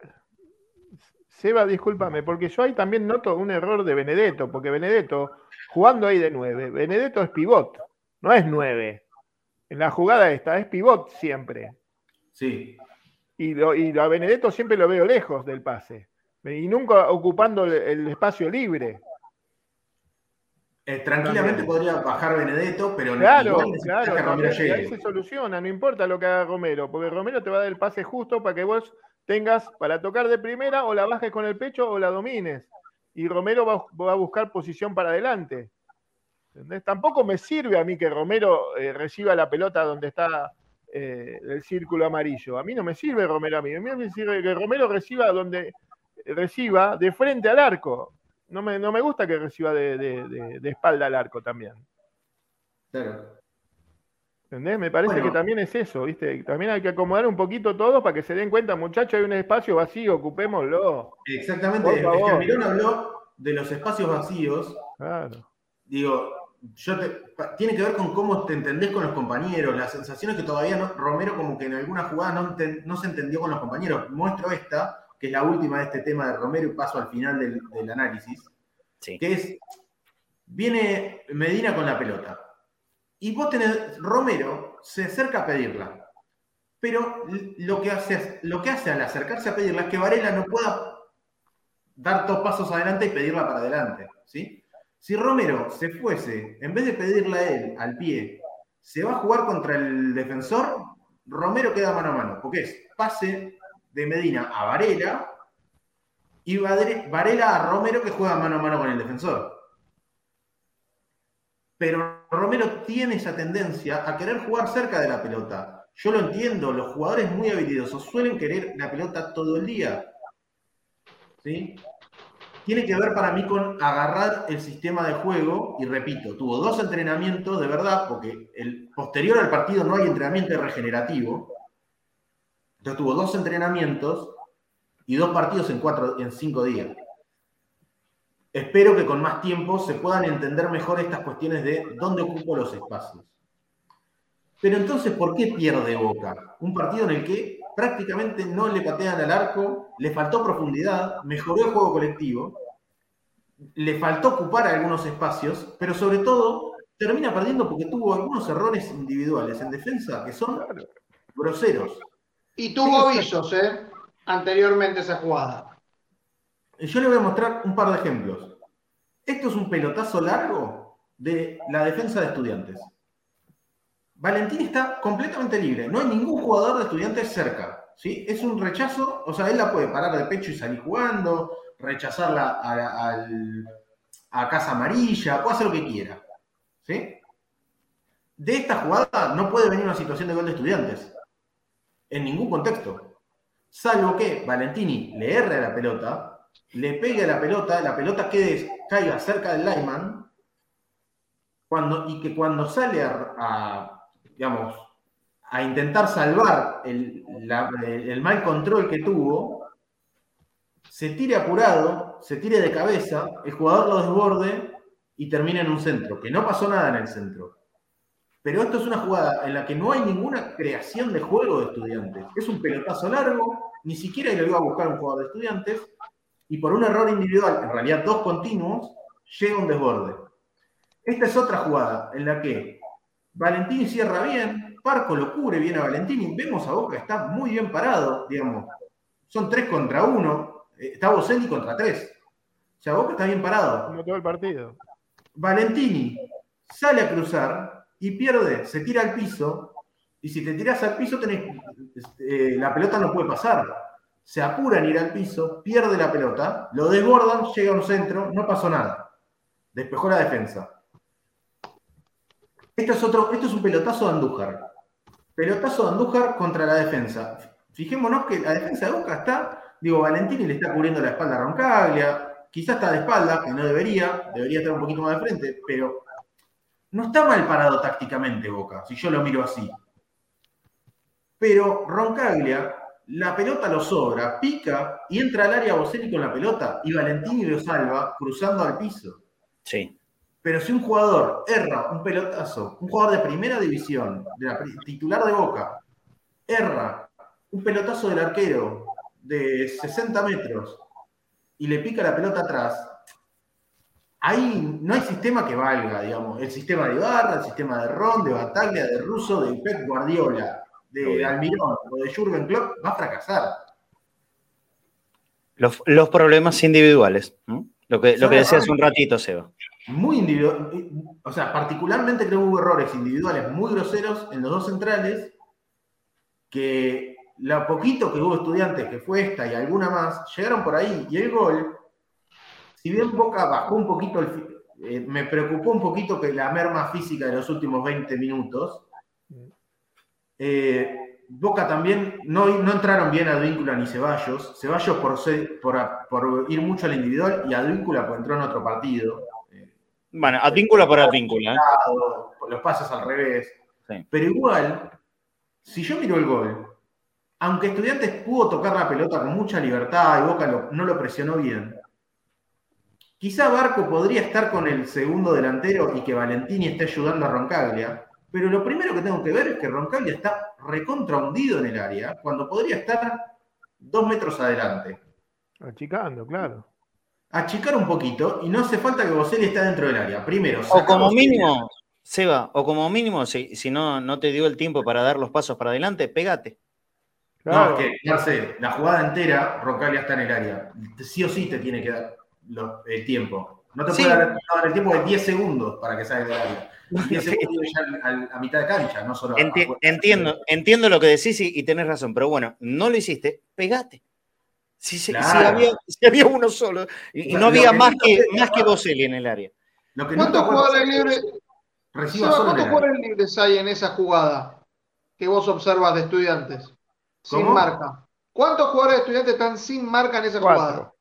Seba, discúlpame, porque yo ahí también noto un error de Benedetto, porque Benedetto, jugando ahí de 9, Benedetto es pivot, no es 9. En la jugada esta es pivot siempre. Sí. Y, lo, y a Benedetto siempre lo veo lejos del pase. Y nunca ocupando el, el espacio libre. Eh, tranquilamente podría bajar Benedetto, pero Claro, necesitas claro, que Romero y ahí llegue. se soluciona, no importa lo que haga Romero, porque Romero te va a dar el pase justo para que vos tengas para tocar de primera o la bajes con el pecho o la domines. Y Romero va, va a buscar posición para adelante. ¿Entendés? Tampoco me sirve a mí que Romero eh, reciba la pelota donde está eh, el círculo amarillo. A mí no me sirve Romero a mí. A mí me sirve que Romero reciba donde reciba de frente al arco. No me, no me gusta que reciba de, de- de- de espalda al arco también. Claro. ¿Entendés? Me parece Bueno. que también es eso, ¿viste? También hay que acomodar un poquito todo para que se den cuenta, muchachos, hay un espacio vacío, ocupémoslo. Exactamente, Por es. Almirón habló de los espacios vacíos. Claro. Digo, yo te- tiene que ver con cómo te entendés con los compañeros, las sensaciones que todavía no, Romero como que en alguna jugada no, enten- no se entendió con los compañeros. Muestro esta, que es la última de este tema de Romero y paso al final del, del análisis, Sí. que es, viene Medina con la pelota. Y vos tenés, Romero se acerca a pedirla. Pero lo que, hace, lo que hace al acercarse a pedirla es que Varela no pueda dar dos pasos adelante y pedirla para adelante. ¿sí? Si Romero se fuese, en vez de pedirla a él al pie, se va a jugar contra el defensor, Romero queda mano a mano, porque es pase de Medina a Varela y Varela a Romero que juega mano a mano con el defensor. Pero Romero tiene esa tendencia a querer jugar cerca de la pelota. Yo lo entiendo, los jugadores muy habilidosos suelen querer la pelota todo el día. ¿Sí? Tiene que ver para mí con agarrar el sistema de juego, y repito, tuvo dos entrenamientos de verdad, porque el posterior al partido no hay entrenamiento regenerativo. Entonces tuvo dos entrenamientos y dos partidos en, cuatro, en cinco días. Espero que con más tiempo se puedan entender mejor estas cuestiones de dónde ocupo los espacios. Pero entonces, ¿por qué pierde Boca? Un partido en el que prácticamente no le patean al arco, le faltó profundidad, mejoró el juego colectivo, le faltó ocupar algunos espacios, pero sobre todo termina perdiendo porque tuvo algunos errores individuales en defensa que son groseros. Y tuvo avisos, ¿eh? Anteriormente esa jugada. Yo le voy a mostrar un par de ejemplos. Esto es un pelotazo largo de la defensa de estudiantes. Valentín está completamente libre. No hay ningún jugador de estudiantes cerca. ¿sí? Es un rechazo, o sea, él la puede parar de pecho y salir jugando, rechazarla a, al- a casa amarilla, puede hacer lo que quiera. ¿sí? De esta jugada no puede venir una situación de gol de estudiantes. En ningún contexto. Salvo que Valentini le erre a la pelota, le pegue a la pelota, la pelota quede, caiga cerca del lineman, cuando, y que cuando sale a, intentar salvar el- el mal control que tuvo, se tire apurado, se tire de cabeza, el jugador lo desborde y termina en un centro, que no pasó nada en el centro. Pero esto es una jugada en la que no hay ninguna creación de juego de estudiantes. Es un pelotazo largo, ni siquiera lo iba a buscar un jugador de estudiantes, y por un error individual, en realidad dos continuos, llega un desborde. Esta es otra jugada en la que Valentini cierra bien, Parco lo cubre bien a Valentini, vemos a Boca, está muy bien parado, digamos. Son tres contra uno, eh, está Boselli contra tres. O sea, Boca está bien parado. Como todo el partido. Valentini sale a cruzar y pierde, se tira al piso, y si te tiras al piso, tenés, este, la pelota no puede pasar. Se apura en ir al piso, pierde la pelota, lo desbordan, llega a un centro, no pasó nada. Despejó la defensa. Esto es, otro, esto es un pelotazo de Andújar. Pelotazo de Andújar contra la defensa. Fijémonos que la defensa de Boca está, digo, Valentini le está cubriendo la espalda a Roncaglia, quizás está de espalda, que no debería, debería estar un poquito más de frente, pero no está mal parado tácticamente Boca, si yo lo miro así. Pero Roncaglia, la pelota lo sobra, pica y entra al área Boselli con la pelota y Valentini lo salva cruzando al piso. Sí. Pero si un jugador erra un pelotazo, un jugador de primera división, de la titular de Boca, erra un pelotazo del arquero de 60 metros y le pica la pelota atrás, ahí no hay sistema que valga, digamos. El sistema de Ibarra, el sistema de Ron, de Bataglia, de Russo, de Pep Guardiola, de Almirón o de Jurgen Klopp va a fracasar. Los, los problemas individuales. Lo que, lo que decía hace un ratito, Seba. muy individual, o sea, particularmente creo que hubo errores individuales muy groseros en los dos centrales, que lo poquito que hubo estudiantes, que fue esta y alguna más, llegaron por ahí y el gol, si bien Boca bajó un poquito, el eh, me preocupó un poquito que la merma física de los últimos 20 minutos, eh, Boca también no, no entraron bien Advíncula ni Ceballos. Ceballos por, ser- por, por ir mucho al individual y Advíncula por entró en otro partido. Bueno, advíncula por advíncula. ¿eh? los pases al revés. Sí. Pero igual, si yo miro el gol, aunque Estudiantes pudo tocar la pelota con mucha libertad y Boca lo- no lo presionó bien, quizá Barco podría estar con el segundo delantero y que Valentini esté ayudando a Roncaglia, pero lo primero que tengo que ver es que Roncaglia está recontra hundido en el área cuando podría estar dos metros adelante. Achicando, claro. Achicar un poquito y no hace falta que Boselli esté dentro del área. Primero, O como Boselli. mínimo, Seba, o como mínimo, si, si no, no te dio el tiempo para dar los pasos para adelante, pégate. Claro. No, es que, Marce, la jugada entera, Roncaglia está en el área. Sí o sí te tiene que dar lo- el tiempo. No te Sí. puede dar, no, el tiempo de 10 segundos para que salga del área. 10 segundos ya al- al- a mitad de cancha, no solo a- Enti- afuera. entiendo, entiendo lo que decís y, y tenés razón, pero bueno, no lo hiciste, pegate. Si, se- si Claro. había, si había uno solo y, no había que más no que, más que Boselli en el área. Lo que no ¿Cuántos jugadores libres, Reciba Seba, solo en ¿cuántos el área. jugadores libres hay en esa jugada que vos observas de estudiantes? Sin marca. ¿Cuántos jugadores de estudiantes están sin marca en esa jugada?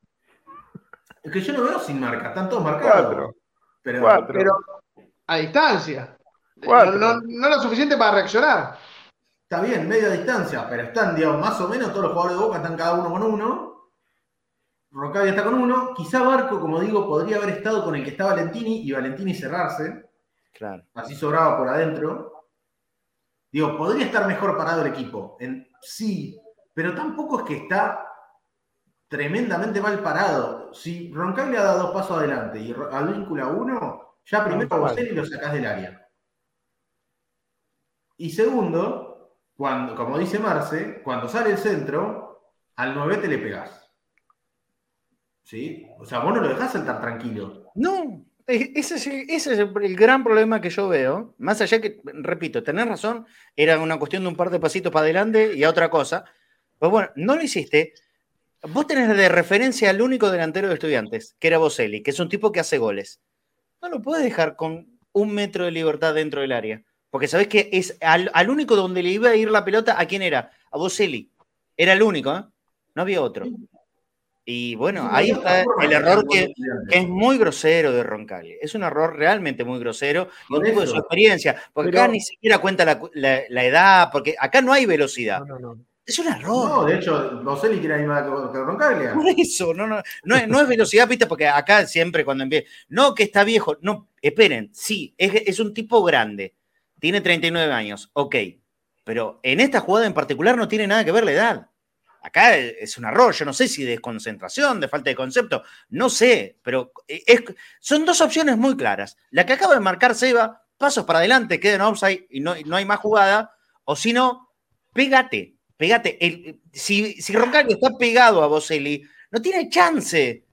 Es que yo no veo sin marca, están todos marcados. Cuatro. Pero, Cuatro. Pero a distancia. Cuatro. No, no- no lo suficiente para reaccionar. Está bien, media distancia, pero están, digamos, más o menos todos los jugadores de Boca están cada uno con uno. Roncaglia está con uno. Quizá Barco, como digo, podría haber estado con el que está Valentini y Valentini cerrarse. Claro. Así sobraba por adentro. Digo, podría estar mejor parado el equipo. En, sí, pero tampoco es que está tremendamente mal parado. Si Roncaglia da dos pasos adelante y Advíncula uno, ya primero a mal. Boselli lo sacás del área. Y segundo, cuando, como dice Marce, cuando sale el centro, al 9 te le pegás. ¿Sí? O sea, vos no lo dejás saltar tranquilo. No, ese es, el, ese es el gran problema que yo veo. Más allá que, repito, tenés razón, era una cuestión de un par de pasitos para adelante y a otra cosa. Pues bueno, no lo hiciste. Vos tenés de referencia al único delantero de estudiantes, que era Boselli, que es un tipo que hace goles. No lo puedes dejar con un metro de libertad dentro del área. Porque sabés que es al, al único donde le iba a ir la pelota, ¿a quién era? A Boselli. Era el único, ¿eh? No había otro. Y bueno, ahí está el error que, es muy grosero de Roncaglia. Es un error realmente muy grosero Por tipo de su experiencia. Porque Pero- acá ni siquiera cuenta la, la- la edad, porque acá no hay velocidad. No, no, no. Es un error. No, de hecho, Boselli quiere animar que Roncaglia. Por eso, no, no, no, es, no es velocidad, viste, porque acá siempre cuando empieza, no que está viejo, no, esperen, sí, es, es un tipo grande, tiene 39 años, ok, pero en esta jugada en particular no tiene nada que ver la edad. Acá es un error, yo no sé si de desconcentración, de falta de concepto, no sé, pero es- son dos opciones muy claras. La que acaba de marcar Seba, pasos para adelante, queda en offside y no, y no hay más jugada, o si no, pégate, pégate. El- si, si Roncaglia está pegado a Boselli, no tiene chance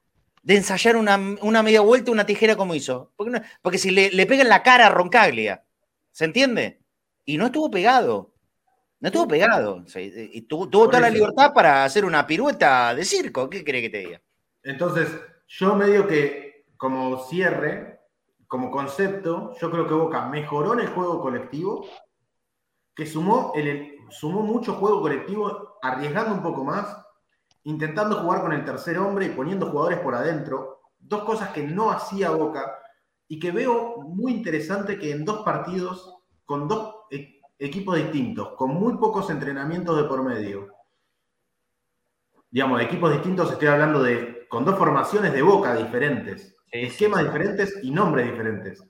de ensayar una, una media vuelta, una tijera como hizo. Porque, no- porque si le, le pega en la cara a Roncaglia, ¿se entiende? Y no estuvo pegado. No estuvo pegado. O sea, y- tuvo, toda la libertad para hacer una pirueta de circo. ¿Qué cree que te diga? Entonces, yo medio que como cierre, como concepto, yo creo que Boca mejoró en el juego colectivo, que sumó, el, sumó mucho juego colectivo, arriesgando un poco más, intentando jugar con el tercer hombre y poniendo jugadores por adentro, dos cosas que no hacía Boca y que veo muy interesante que en dos partidos, con dos e- equipos distintos, con muy pocos entrenamientos de por medio, digamos, de equipos distintos, estoy hablando de con dos formaciones de boca diferentes, esquemas diferentes y nombres diferentes.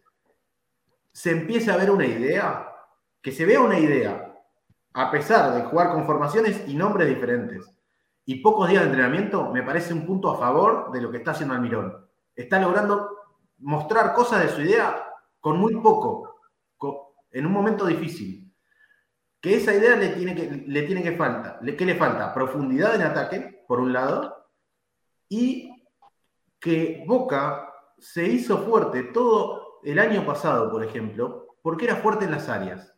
Se empieza a ver una idea, que se vea una idea, a pesar de jugar con formaciones y nombres diferentes. Y pocos días de entrenamiento me parece un punto a favor de lo que está haciendo Almirón. Está logrando mostrar cosas de su idea con muy poco, co- en un momento difícil. Que esa idea le tiene que, le tiene que falta. ¿Qué le falta? Profundidad en ataque, por un lado, y que Boca se hizo fuerte todo el año pasado, por ejemplo, porque era fuerte en las áreas.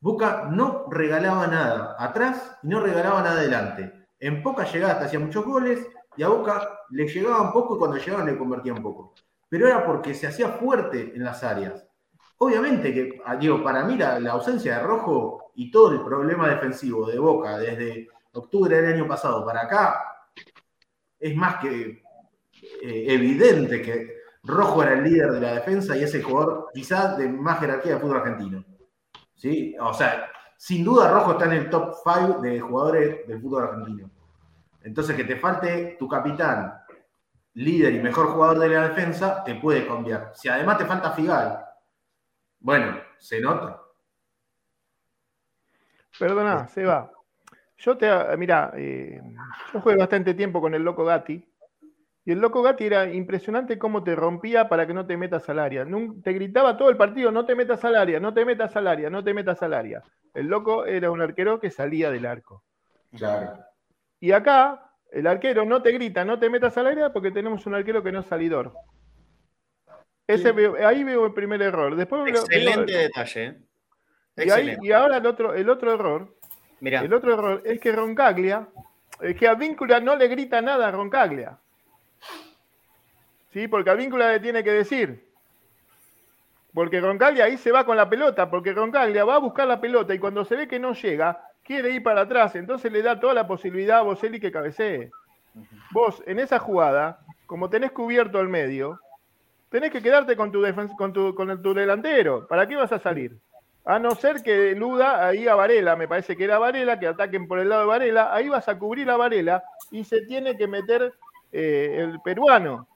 Boca no regalaba nada atrás y no regalaba nada adelante. En pocas llegadas hacía muchos goles y a Boca le llegaban poco y cuando llegaban le convertían poco. Pero era porque se hacía fuerte en las áreas. Obviamente que, ah, digo, para mí la, la ausencia de Rojo y todo el problema defensivo de Boca desde octubre del año pasado para acá es más que eh, evidente que Rojo era el líder de la defensa y ese jugador quizás de más jerarquía de fútbol argentino. ¿Sí? O sea, sin duda Rojo está en el top 5 de jugadores del fútbol argentino. Entonces, que te falte tu capitán, líder y mejor jugador de la defensa, te puede cambiar. Si además te falta Figal, bueno, se nota. Perdona, Seba. Yo te, mira, eh, yo jugué bastante tiempo con el loco Gatti. Y el loco Gatti era impresionante cómo te rompía para que no te metas al área. Te gritaba todo el partido, no te metas al área, no te metas al área, no te metas al área. El loco era un arquero que salía del arco. Claro. Y acá, el arquero no te grita, no te metas al área porque tenemos un arquero que no es salidor. Ese ahí veo el primer error. Después Excelente detalle. ¿eh? Y, ahora el otro, el otro error. Mira. El otro error es que Roncaglia, es que a Víncula no le grita nada a Roncaglia. ¿Sí? Porque a Víncula le tiene que decir. Porque Roncaglia ahí se va con la pelota, porque Roncaglia va a buscar la pelota y cuando se ve que no llega, quiere ir para atrás. Entonces le da toda la posibilidad a Boselli que cabecee. Vos, en esa jugada, como tenés cubierto el medio, tenés que quedarte con tu, con tu, con tu delantero. ¿Para qué vas a salir? A no ser que eluda ahí a Varela, me parece que era Varela, que ataquen por el lado de Varela, ahí vas a cubrir a Varela y se tiene que meter eh, el peruano.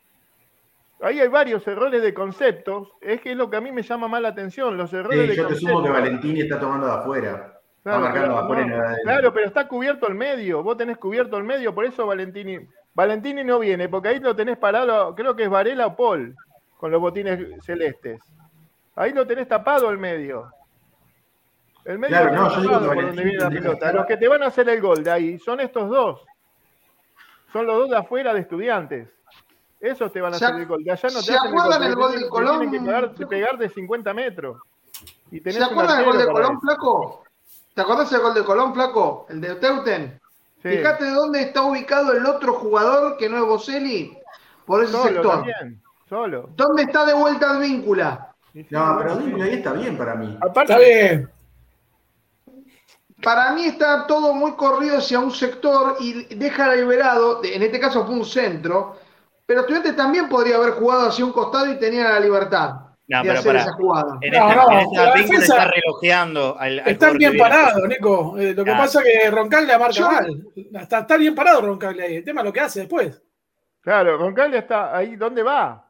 Ahí hay varios errores de conceptos, es que es lo que a mí me llama más la atención, los errores de yo te sumo que Valentini está tomando de afuera. Claro, está marcando pero, afuera claro, pero está cubierto el medio, vos tenés cubierto el medio, por eso Valentini. Valentini no viene, porque ahí lo tenés parado, creo que es Varela o Paul con los botines celestes. Ahí lo tenés tapado el medio. El medio claro, no, yo digo por donde viene la pelota. Los que te van a hacer el gol de ahí son estos dos. Son los dos de afuera de estudiantes. Esos te van a hacer el gol. De allá no te ¿Se acuerdan el gol de Colón? Tienen que pegar, de 50 metros. Y ¿Se acuerdan del gol de Colón, flaco? ¿Te acordás del gol de Colón, flaco? El de Teuten. Fíjate dónde está ubicado el otro jugador que no es Boselli. Por ese sector. También. Solo. ¿Dónde está de vuelta el víncula? No, pero Víncula ahí está bien para mí. Aparte, está bien. Para mí está todo muy corrido hacia un sector y deja liberado, en este caso fue un centro, pero Estudiantes también podría haber jugado hacia un costado y tenía la libertad. No, de hacer esa jugada. En no, esta, no, en esta está relojeando al, al Están bien parados, Nico. Eh, lo que pasa es que Roncaglia marca mal. Está, está, bien parado Roncaglia ahí. El tema es lo que hace después. Claro, Roncaglia está ahí. ¿Dónde va?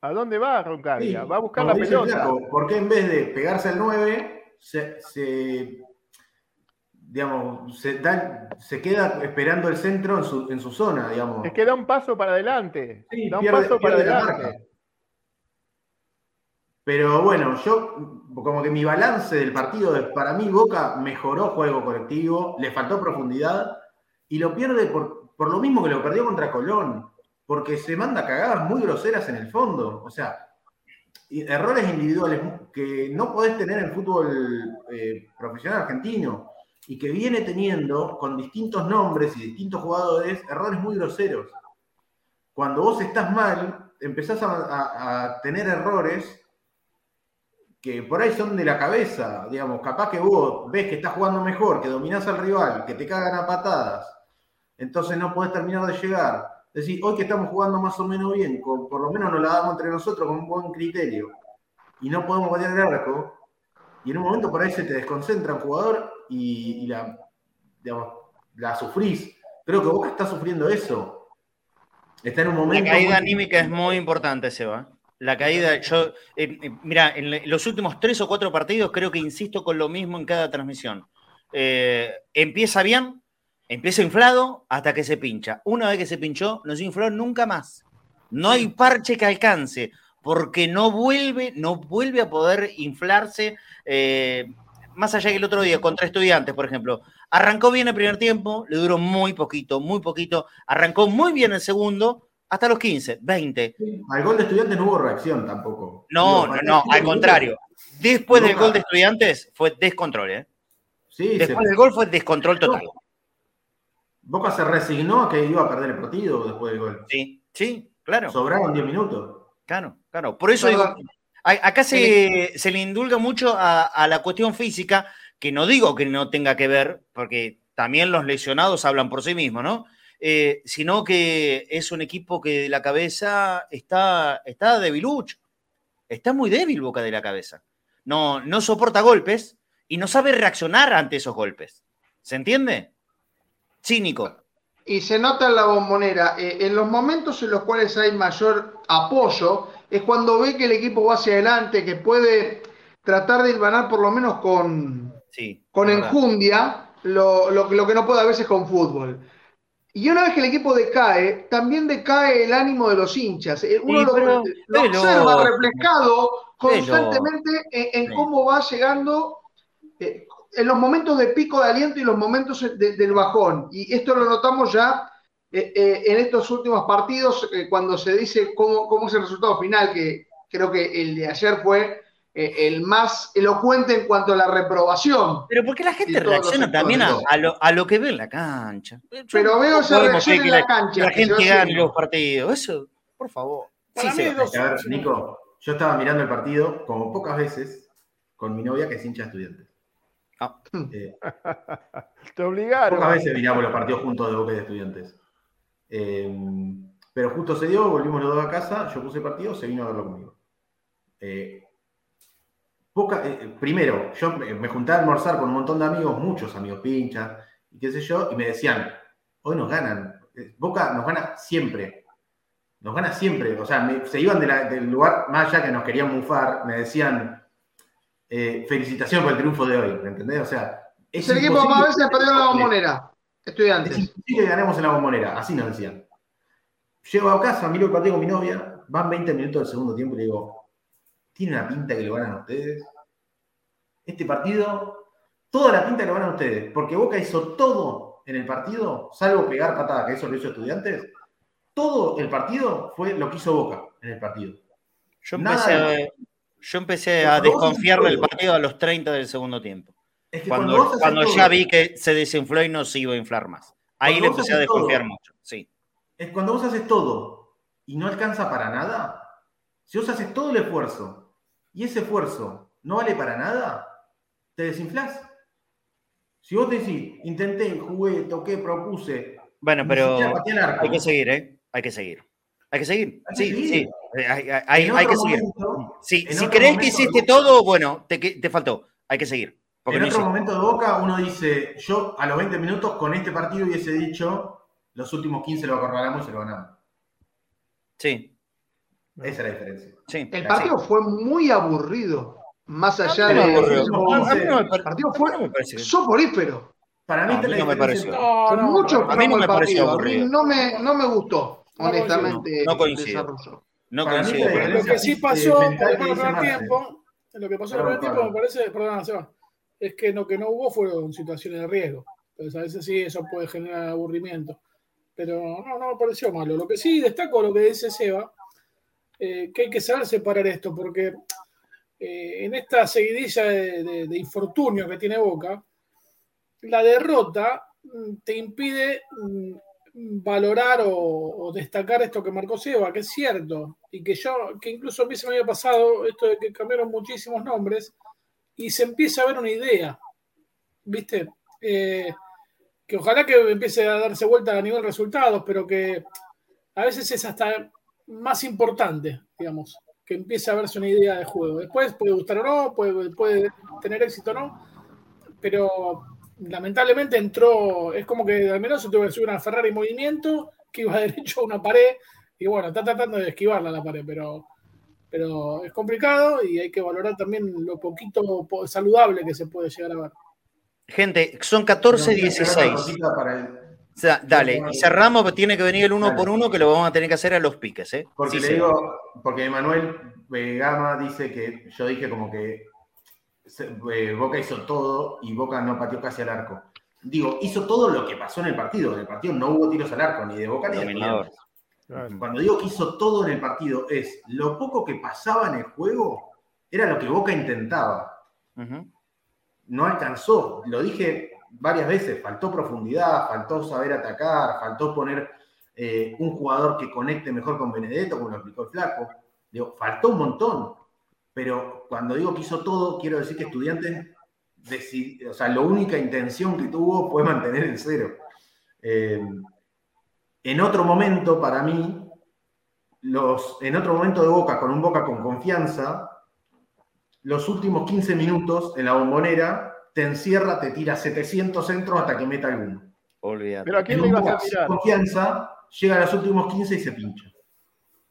¿A dónde va Roncaglia? va a buscar la pelota. ¿Por qué en vez de pegarse al 9, se, digamos, se, se, queda esperando el centro en su, en su, zona, digamos? Es que da un paso para adelante. da un paso para adelante. Pero bueno, yo, como que mi balance del partido, para mí Boca mejoró juego colectivo, le faltó profundidad y lo pierde por, por lo mismo que lo perdió contra Colón porque se manda cagadas muy groseras en el fondo. O sea, errores individuales que no podés tener en el fútbol eh, profesional argentino y que viene teniendo con distintos nombres y distintos jugadores errores muy groseros. Cuando vos estás mal, empezás a, tener errores que por ahí son de la cabeza, digamos, capaz que vos ves que estás jugando mejor, que dominás al rival, que te cagan a patadas, entonces no podés terminar de llegar es decir, hoy que estamos jugando más o menos bien, por lo menos nos la damos entre nosotros con un buen criterio, y no podemos batear el arco, y en un momento por ahí se te desconcentra un jugador y, la, digamos, la sufrís. Creo que Boca está sufriendo eso. Está en un momento. La caída anímica es muy importante, Seba. La caída, yo, eh, eh, mira, en los últimos tres o cuatro partidos creo que insisto con lo mismo en cada transmisión. Eh, empieza bien, Empieza inflado hasta que se pincha. Una vez que se pinchó, no se infló nunca más. No hay parche que alcance, porque no vuelve, no vuelve a poder inflarse. Eh, más allá que el otro día, contra estudiantes, por ejemplo. Arrancó bien el primer tiempo, le duró muy poquito, muy poquito. Arrancó muy bien el segundo, hasta los 15, 20. Al gol de estudiantes no hubo reacción tampoco. No, no, no, al contrario. Después del gol de estudiantes fue descontrol, ¿eh? Sí, Después del gol fue descontrol total. Boca se resignó a que iba a perder el partido después del gol. Sí, sí, claro. Sobraron 10 minutos. Claro, claro. Por eso digo, acá se, se, le indulga mucho a, la cuestión física, que no digo que no tenga que ver, porque también los lesionados hablan por sí mismos, ¿no? Eh, sino que es un equipo que de la cabeza está, está debilucho. Está muy débil Boca de la cabeza. no, no soporta golpes y no sabe reaccionar ante esos golpes. ¿Se entiende? Cínico. Y se nota en la bombonera, eh, en los momentos en los cuales hay mayor apoyo, es cuando ve que el equipo va hacia adelante, que puede tratar de hilvanar por lo menos con, Sí. con enjundia lo, lo, lo que no puede a veces con fútbol. Y una vez que el equipo decae, también decae el ánimo de los hinchas. Eh, Uno Sí, lo, pero- lo pero- observa reflejado pero- constantemente en, cómo va llegando eh, en los momentos de pico de aliento y los momentos de- del bajón. Y esto lo notamos ya eh, eh, en estos últimos partidos, eh, cuando se dice cómo, cómo es el resultado final, que creo que el de ayer fue eh, el más elocuente en cuanto a la reprobación. Pero porque la gente reacciona también a, lo, a lo que ve en la cancha. Yo- Pero veo esa reacción en la cancha, la gente haciendo. los partidos. Eso, por favor. Para Sí, mí se va. A ver, Nico, yo estaba mirando el partido como pocas veces con mi novia que es hincha de estudiantes. Ah. Eh, Te obligaron. pocas veces miramos los partidos juntos de Boca y de estudiantes. Eh, pero justo se dio, volvimos los dos a casa, yo puse partido, se vino a verlo conmigo. Eh, poca- eh, primero, yo me, junté a almorzar con un montón de amigos, muchos amigos pinchas, y qué sé yo, y me decían, hoy nos ganan, Eh, Boca nos gana siempre, nos gana siempre, o sea, me- se iban de la- del lugar más allá que nos querían mufar, me decían, eh, felicitaciones por el triunfo de hoy, ¿me entendés? O sea, Es el equipo más veces perdió la bombonera. Es Estudiantes. imposible que ganemos en la bombonera, así nos decían. Llego a casa, miro el partido con mi novia, van 20 minutos del segundo tiempo y le digo, ¿tiene una pinta que lo ganan ustedes? Este partido, toda la pinta que lo ganan ustedes, porque Boca hizo todo en el partido, salvo pegar patada, que eso lo hizo estudiantes, todo el partido fue lo que hizo Boca en el partido. Yo empecé, de- a, yo empecé a Cuando vos desconfiar del partido a los 30 del segundo tiempo. Es que Cuando, cuando todo- ya vi que se desinfló y no se iba a inflar más. Ahí le empecé a todo. desconfiar mucho. Sí. es cuando vos haces todo y no alcanza para nada, si vos haces todo el esfuerzo y ese esfuerzo no vale para nada, te desinflás. Si vos decís, intenté, jugué, toqué, propuse, Bueno, pero hay que seguir, ¿eh? Hay que seguir. Hay que seguir. Hay que Sí, seguir. sí. Eh, Hay, hay- que seguir. Sí, si crees que hiciste todo, bueno, te, te faltó. Hay que seguir. Porque en otro momento de Boca uno dice, yo a los 20 minutos con este partido hubiese dicho, los últimos 15 lo acorralamos y se lo ganamos. Sí, Esa es la diferencia. sí. El sí. partido fue muy aburrido. Más allá de. no me El partido fue soporífero. Para mí, A mí no me pareció. No, Fue no, mucho a mí no me el pareció aburrido. no me, no me gustó, honestamente, No el coincido. desarrollo. No Para coincido. Lo que sí eh, pasó, por menos en el primer tiempo, lo que pasó en el primer tiempo me parece, perdón, Seba, es que lo que no hubo fueron situaciones de riesgo. Entonces a veces sí eso puede generar aburrimiento. Pero no, no me pareció malo. Lo que sí destaco lo que dice Seba, eh, que hay que saber separar esto, porque eh, en esta seguidilla de, de- infortunios que tiene Boca, la derrota mm, te impide mm, valorar o, o destacar esto que marcó Seba, que es cierto, y que yo, que incluso a mí se me había pasado esto de que cambiaron muchísimos nombres y se empieza a ver una idea, ¿viste? Eh, que ojalá que empiece a darse vuelta a nivel resultados, pero que a veces es hasta más importante, digamos, que empiece a verse una idea de juego. Después puede gustar o no, puede, puede tener éxito o no, pero lamentablemente entró, es como que al menos se tuvo que subir una Ferrari en movimiento que iba derecho a una pared y bueno, está tratando de esquivarla la pared, pero, pero es complicado y hay que valorar también lo poquito po- saludable que se puede llegar a ver. Gente, son 14, Pero, una 16. cosita para el- O sea, dale, y cerramos, pero tiene que venir el uno Dale. por uno que lo vamos a tener que hacer a los piques, ¿eh? Porque Sí, le sí. digo, porque Manuel Gama dice que yo dije como que eh, Boca hizo todo y Boca no pateó casi al arco. Digo, hizo todo lo que pasó en el partido. En el partido no hubo tiros al arco, ni de Boca ni de Dominador. Claro. Cuando digo que hizo todo en el partido, es lo poco que pasaba en el juego era lo que Boca intentaba. No alcanzó. Lo dije varias veces, faltó profundidad, faltó saber atacar, faltó poner eh, un jugador que conecte mejor con Benedetto, como lo explicó el Flaco. Digo, faltó un montón. Pero cuando digo que hizo todo, quiero decir que Estudiantes, o sea, la única intención que tuvo fue mantener el cero. Eh, en otro momento, para mí, los, en otro momento de Boca, con un Boca con confianza, los últimos 15 minutos en la bombonera, te encierra, te tira 700 centros hasta que meta alguno. Olvídate. Pero a quién En le un ibas a tirar. confianza, llega a los últimos 15 y se pincha.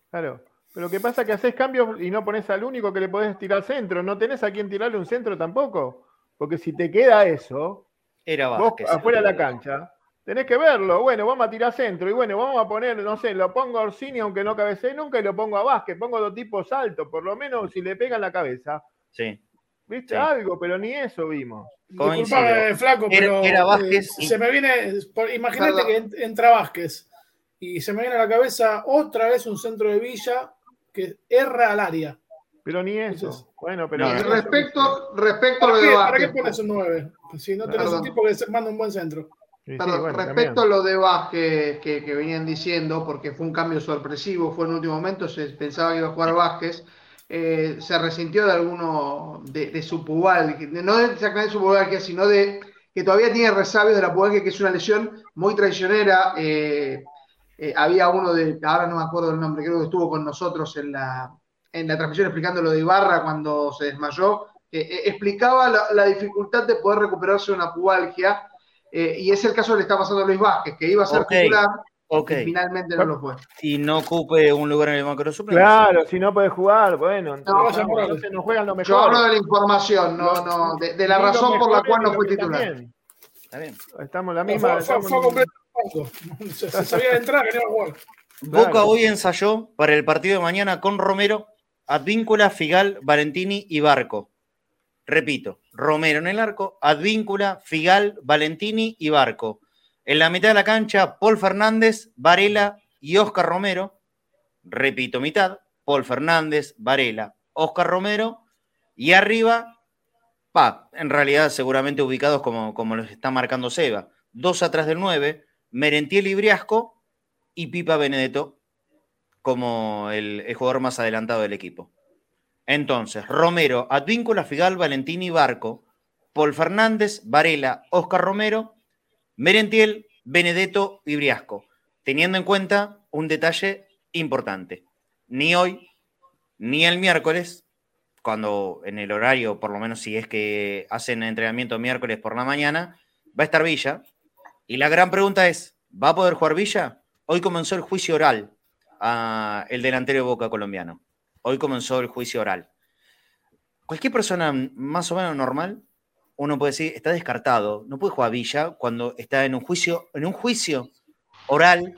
Claro. Pero lo que pasa es que haces cambios y no pones al único que le podés tirar centro. No tenés a quién tirarle un centro tampoco. Porque si te queda eso, Era vos Vázquez. afuera de la cancha, tenés que verlo. Bueno, vamos a tirar centro. Y bueno, vamos a poner, no sé, lo pongo a Orsini aunque no cabecee nunca y lo pongo a Vázquez. Pongo dos tipos altos, por lo menos si le pegan la cabeza. Sí. ¿Viste? Sí. algo, pero ni eso vimos. Disculpame, flaco, pero era Vázquez eh, y- se me viene, imagínate que en- entra Vázquez y se me viene a la cabeza otra vez un centro de Villa que erra al área. Pero ni eso. Entonces- bueno, pero. No, respecto, respecto a ¿Para lo qué, de para qué Vázquez, pones un 9? Si no tenés Perdón. un tipo que manda un buen centro. Sí, sí, Perdón, bueno, respecto también. a lo de Vázquez que, que venían diciendo, porque fue un cambio sorpresivo, fue en último momento, se pensaba que iba a jugar Vázquez, eh, se resintió de alguno de, de su pubal, no de exactamente su pubalgia, sino de que todavía tiene resabios de la pubalgia, que es una lesión muy traicionera. eh, eh, había uno de, ahora no me acuerdo el nombre, creo que estuvo con nosotros en la, en la transmisión explicando lo de Ibarra cuando se desmayó, eh, explicaba la, la dificultad de poder recuperarse de una pubalgia. Eh, y es el caso que le está pasando a Luis Vázquez, que iba a ser titular y finalmente no lo fue. Y no ocupe un lugar en el banco de. Claro, si no podés jugar, bueno, No, entonces no juegan lo Yo mejor. hablo de la información, no, no, de, de la razón por la cual no fue titular. también. Está bien. Estamos en la misma. fue, estamos fue en- completo. Se, se sabía de entrar que no iba a jugar. Boca Claro. hoy ensayó para el partido de mañana con Romero, Advíncula, Figal, Valentini y Barco. Repito, Romero en el arco, Advíncula, Figal, Valentini y Barco. En la mitad de la cancha, Paul Fernández, Varela y Oscar Romero. Repito, mitad, Paul Fernández, Varela, Oscar Romero. Y arriba, pa, en realidad seguramente ubicados como, como los está marcando Seba. Dos atrás del 9, Merentiel y Briasco y Pipa Benedetto como el, el jugador más adelantado del equipo. Entonces, Romero, Advíncula, Figal, Valentini, Barco, Paul Fernández, Varela, Oscar Romero, Merentiel, Benedetto y Briasco, teniendo en cuenta un detalle importante. Ni hoy, ni el miércoles, cuando en el horario, por lo menos si es que hacen entrenamiento miércoles por la mañana, va a estar Villa. Y la gran pregunta es, ¿va a poder jugar Villa? Hoy comenzó el juicio oral a el delantero de Boca colombiano. Hoy comenzó el juicio oral. Cualquier persona más o menos normal, uno puede decir, está descartado, no puede jugar Villa cuando está en un juicio, en un juicio oral.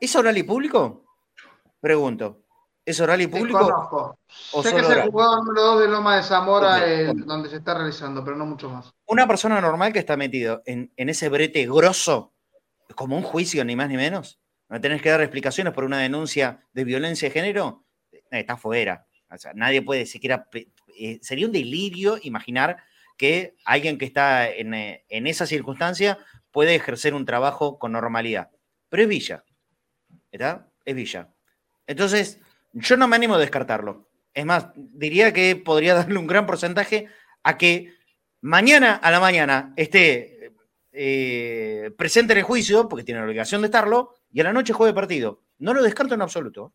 ¿Es oral y público? Pregunto. ¿Es oral y público? O Sé que es el jugador número 2 de Loma de Zamora, bueno. donde se está realizando, pero no mucho más. Una persona normal que está metido en, en ese brete grosso, como un juicio, ni más ni menos, no tenés que dar explicaciones por una denuncia de violencia de género, eh, está fuera. O sea, nadie puede siquiera. eh, sería un delirio imaginar que alguien que está en, eh, en esa circunstancia puede ejercer un trabajo con normalidad. Pero es Villa. ¿Está? Es Villa. Entonces, yo no me animo a descartarlo. Es más, diría que podría darle un gran porcentaje a que mañana a la mañana esté eh, presente en el juicio, porque tiene la obligación de estarlo, y a la noche juegue partido. No lo descarto en absoluto.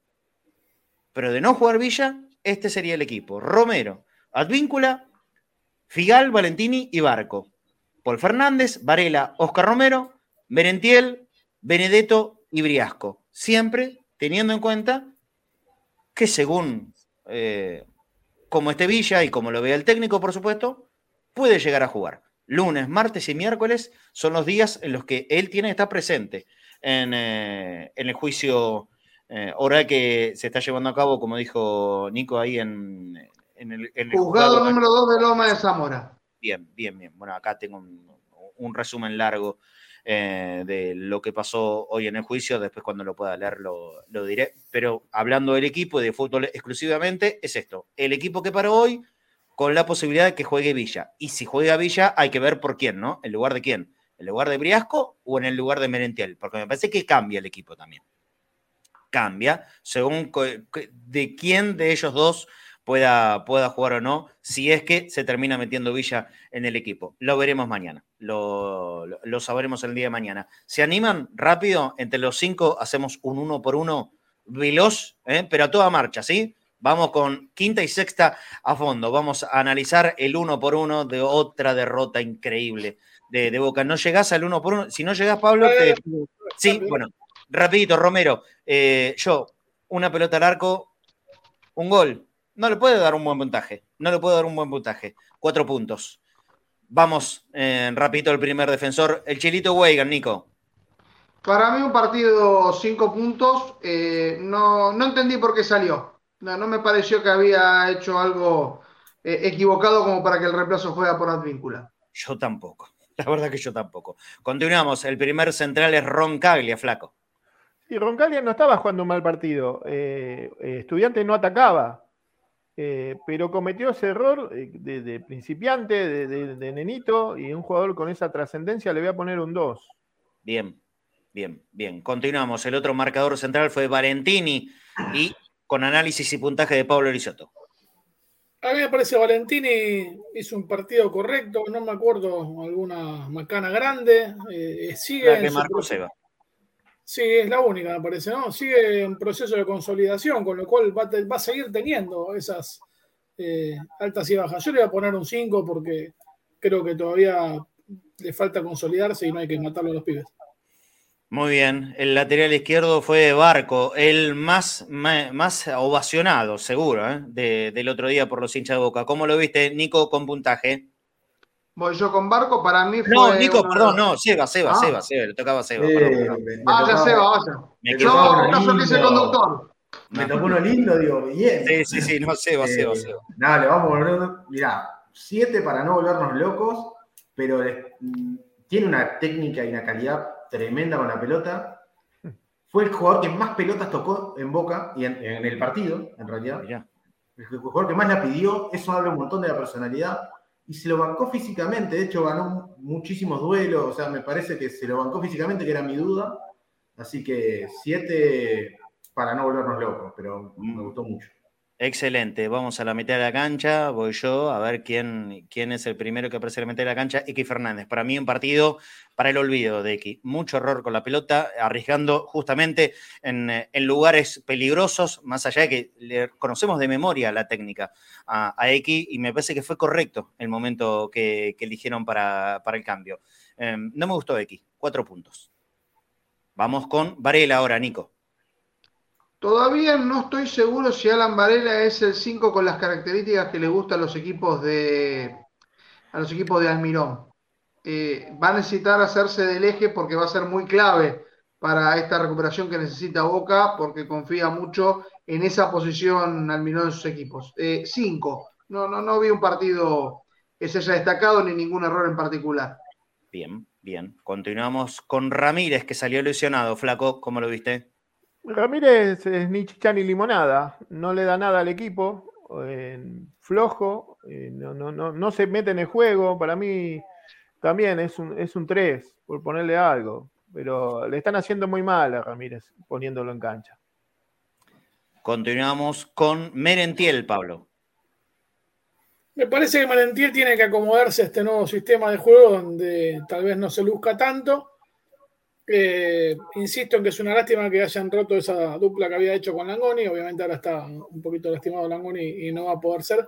Pero de no jugar Villa, este sería el equipo. Romero, Advíncula, Figal, Valentini y Barco. Paul Fernández, Varela, Oscar Romero, Merentiel, Benedetto y Briasco. Siempre teniendo en cuenta que según eh, como esté Villa y como lo vea el técnico, por supuesto, puede llegar a jugar. Lunes, martes y miércoles son los días en los que él tiene que estar presente en, eh, en el juicio eh, que se está llevando a cabo, como dijo Nico ahí en, en el, en el Juzgado juzgado. número 2 de Loma de Zamora. Bien, bien, bien. Bueno, acá tengo un, un resumen largo eh, de lo que pasó hoy en el juicio. Después, cuando lo pueda leer, lo, lo diré. Pero hablando del equipo y de fútbol exclusivamente, es esto: el equipo que paró hoy con la posibilidad de que juegue Villa. Y si juega Villa, hay que ver por quién, ¿no? ¿En lugar de quién? ¿En lugar de Briasco o en el lugar de Merentiel? Porque me parece que cambia el equipo también. Cambia según de quién de ellos dos pueda, pueda jugar o no, si es que se termina metiendo Villa en el equipo. Lo veremos mañana, lo, lo- lo sabremos el día de mañana. ¿Se animan rápido? Entre los cinco hacemos un uno por uno veloz, ¿eh? pero a toda marcha, ¿sí? Vamos con quinta y sexta a fondo. Vamos a analizar el uno por uno de otra derrota increíble de, Boca. ¿No llegás al uno por uno? Si no llegás, Pablo, te... Sí, bueno, rapidito, Romero. Eh, yo, una pelota al arco, un gol. No le puede dar un buen puntaje. No le puedo dar un buen puntaje. Cuatro puntos. Vamos, eh, rapidito, el primer defensor. El Chilito Weigan, Nico. Para mí un partido cinco puntos. Eh, no, no entendí por qué salió. No, no me pareció que había hecho algo eh, equivocado como para que el reemplazo fuera por Advíncula. Yo tampoco. La verdad que yo tampoco. Continuamos. El primer central es Roncaglia, flaco. Y Roncaglia no estaba jugando un mal partido. Eh, eh, estudiante no atacaba. pero cometió ese error de, principiante, de, de, nenito, y un jugador con esa trascendencia le voy a poner un 2. Bien, bien, bien. Continuamos. El otro marcador central fue Valentini y con análisis y puntaje de Pablo Risotto. A mí me parece Valentini hizo un partido correcto, no me acuerdo alguna macana grande. Eh, sigue la que marcó Seba. Sí, es la única, me parece, ¿no? Sigue en proceso de consolidación, con lo cual va, a seguir teniendo esas eh, altas y bajas. Yo le voy a poner un 5 porque creo que todavía le falta consolidarse y no hay que matarlo a los pibes. Muy bien, el lateral izquierdo fue Barco, el más, más, ovacionado, seguro, ¿eh? del otro día por los hinchas de boca. ¿Cómo lo viste, Nico, con puntaje? Voy yo con Barco, para mí fue. No, Nico, perdón, no, Seba, Seba, ah. Seba, Seba, le tocaba a Seba. vaya, Seba, vaya. Me no, no soy ese conductor. Me tocó uno lindo, digo, bien. Sí, sí, sí, no, Seba, Seba, eh, Seba. Nada, le vamos a volver. Mirá, siete para no volvernos locos, pero tiene una técnica y una calidad tremenda con la pelota. Fue el jugador que más pelotas tocó en Boca y en, el partido, en realidad. El jugador que más la pidió, eso habla un montón de la personalidad. Y se lo bancó físicamente, de hecho ganó muchísimos duelos, o sea, me parece que se lo bancó físicamente, que era mi duda. Así que siete para no volvernos locos, pero me gustó mucho. Excelente, vamos a la mitad de la cancha, voy yo a ver quién, quién es el primero que aparece en la mitad de la cancha, X Fernández. Para mí un partido para el olvido de X. Mucho error con la pelota, arriesgando justamente en, en lugares peligrosos, más allá de que le conocemos de memoria la técnica a, X y me parece que fue correcto el momento que, eligieron para, para, el cambio. Em, no me gustó X, cuatro puntos. Vamos con Varela ahora, Nico. Todavía no estoy seguro si Alan Varela es el 5 con las características que le gustan a los equipos de, a los equipos de Almirón. Eh, va a necesitar hacerse del eje porque va a ser muy clave para esta recuperación que necesita Boca, porque confía mucho en esa posición Almirón en sus equipos. 5. Eh, no, no, no vi un partido que se haya destacado ni ningún error en particular. Bien, bien. Continuamos con Ramírez, que salió lesionado. Flaco, ¿cómo lo viste? Ramírez es ni chicha ni limonada, no le da nada al equipo, flojo, eh, no, no, no, no, se mete en el juego, para mí también es un, es un 3, por ponerle algo, pero le están haciendo muy mal a Ramírez poniéndolo en cancha. Continuamos con Merentiel, Pablo. Me parece que Merentiel tiene que acomodarse a este nuevo sistema de juego donde tal vez no se luzca tanto eh, insisto en que es una lástima que hayan roto esa dupla que había hecho con Langoni. Obviamente ahora está un poquito lastimado Langoni y no va a poder ser.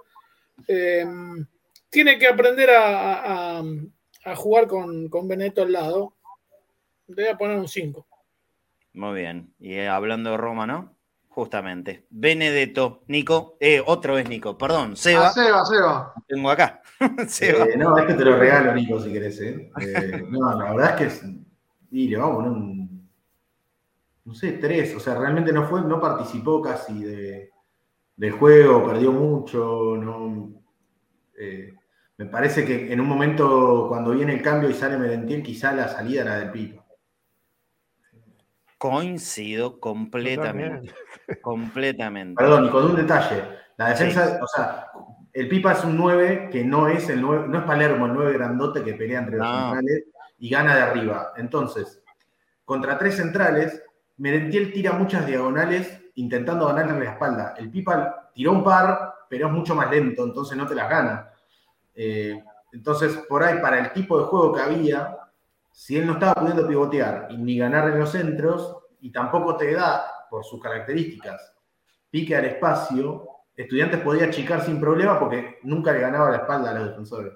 Eh, tiene que aprender a, jugar con, con, Benetto al lado. Le voy a poner un 5. Muy bien. Y eh, hablando de Roma, ¿no? Justamente. Benedetto, Nico, otra vez Nico, perdón, Seba. Ah, Seba, Seba. Tengo acá. Seba. no, es que te lo regalo, Nico, si querés. no, la verdad es que es, y le vamos a poner un, no sé, tres. O sea, realmente no fue, no participó casi de, del juego, perdió mucho, no. Eh, me parece que en un momento cuando viene el cambio y sale Merentiel, quizá la salida era del Pipa. Coincido completamente. completamente. Perdón, y con un detalle. La defensa, o sea, el Pipa es un 9 que no es el 9, no es Palermo, el 9 grandote que pelea entre los centrales y gana de arriba. Entonces, contra tres centrales, Merentiel tira muchas diagonales intentando ganarle la espalda. El Pipa tiró un par, pero es mucho más lento, entonces no te las gana. Eh, entonces, por ahí, para el tipo de juego que había, si él no estaba pudiendo pivotear y ni ganar en los centros, y tampoco te da, por sus características, pique al espacio, Estudiantes podía achicar sin problema porque nunca le ganaba la espalda a los defensores.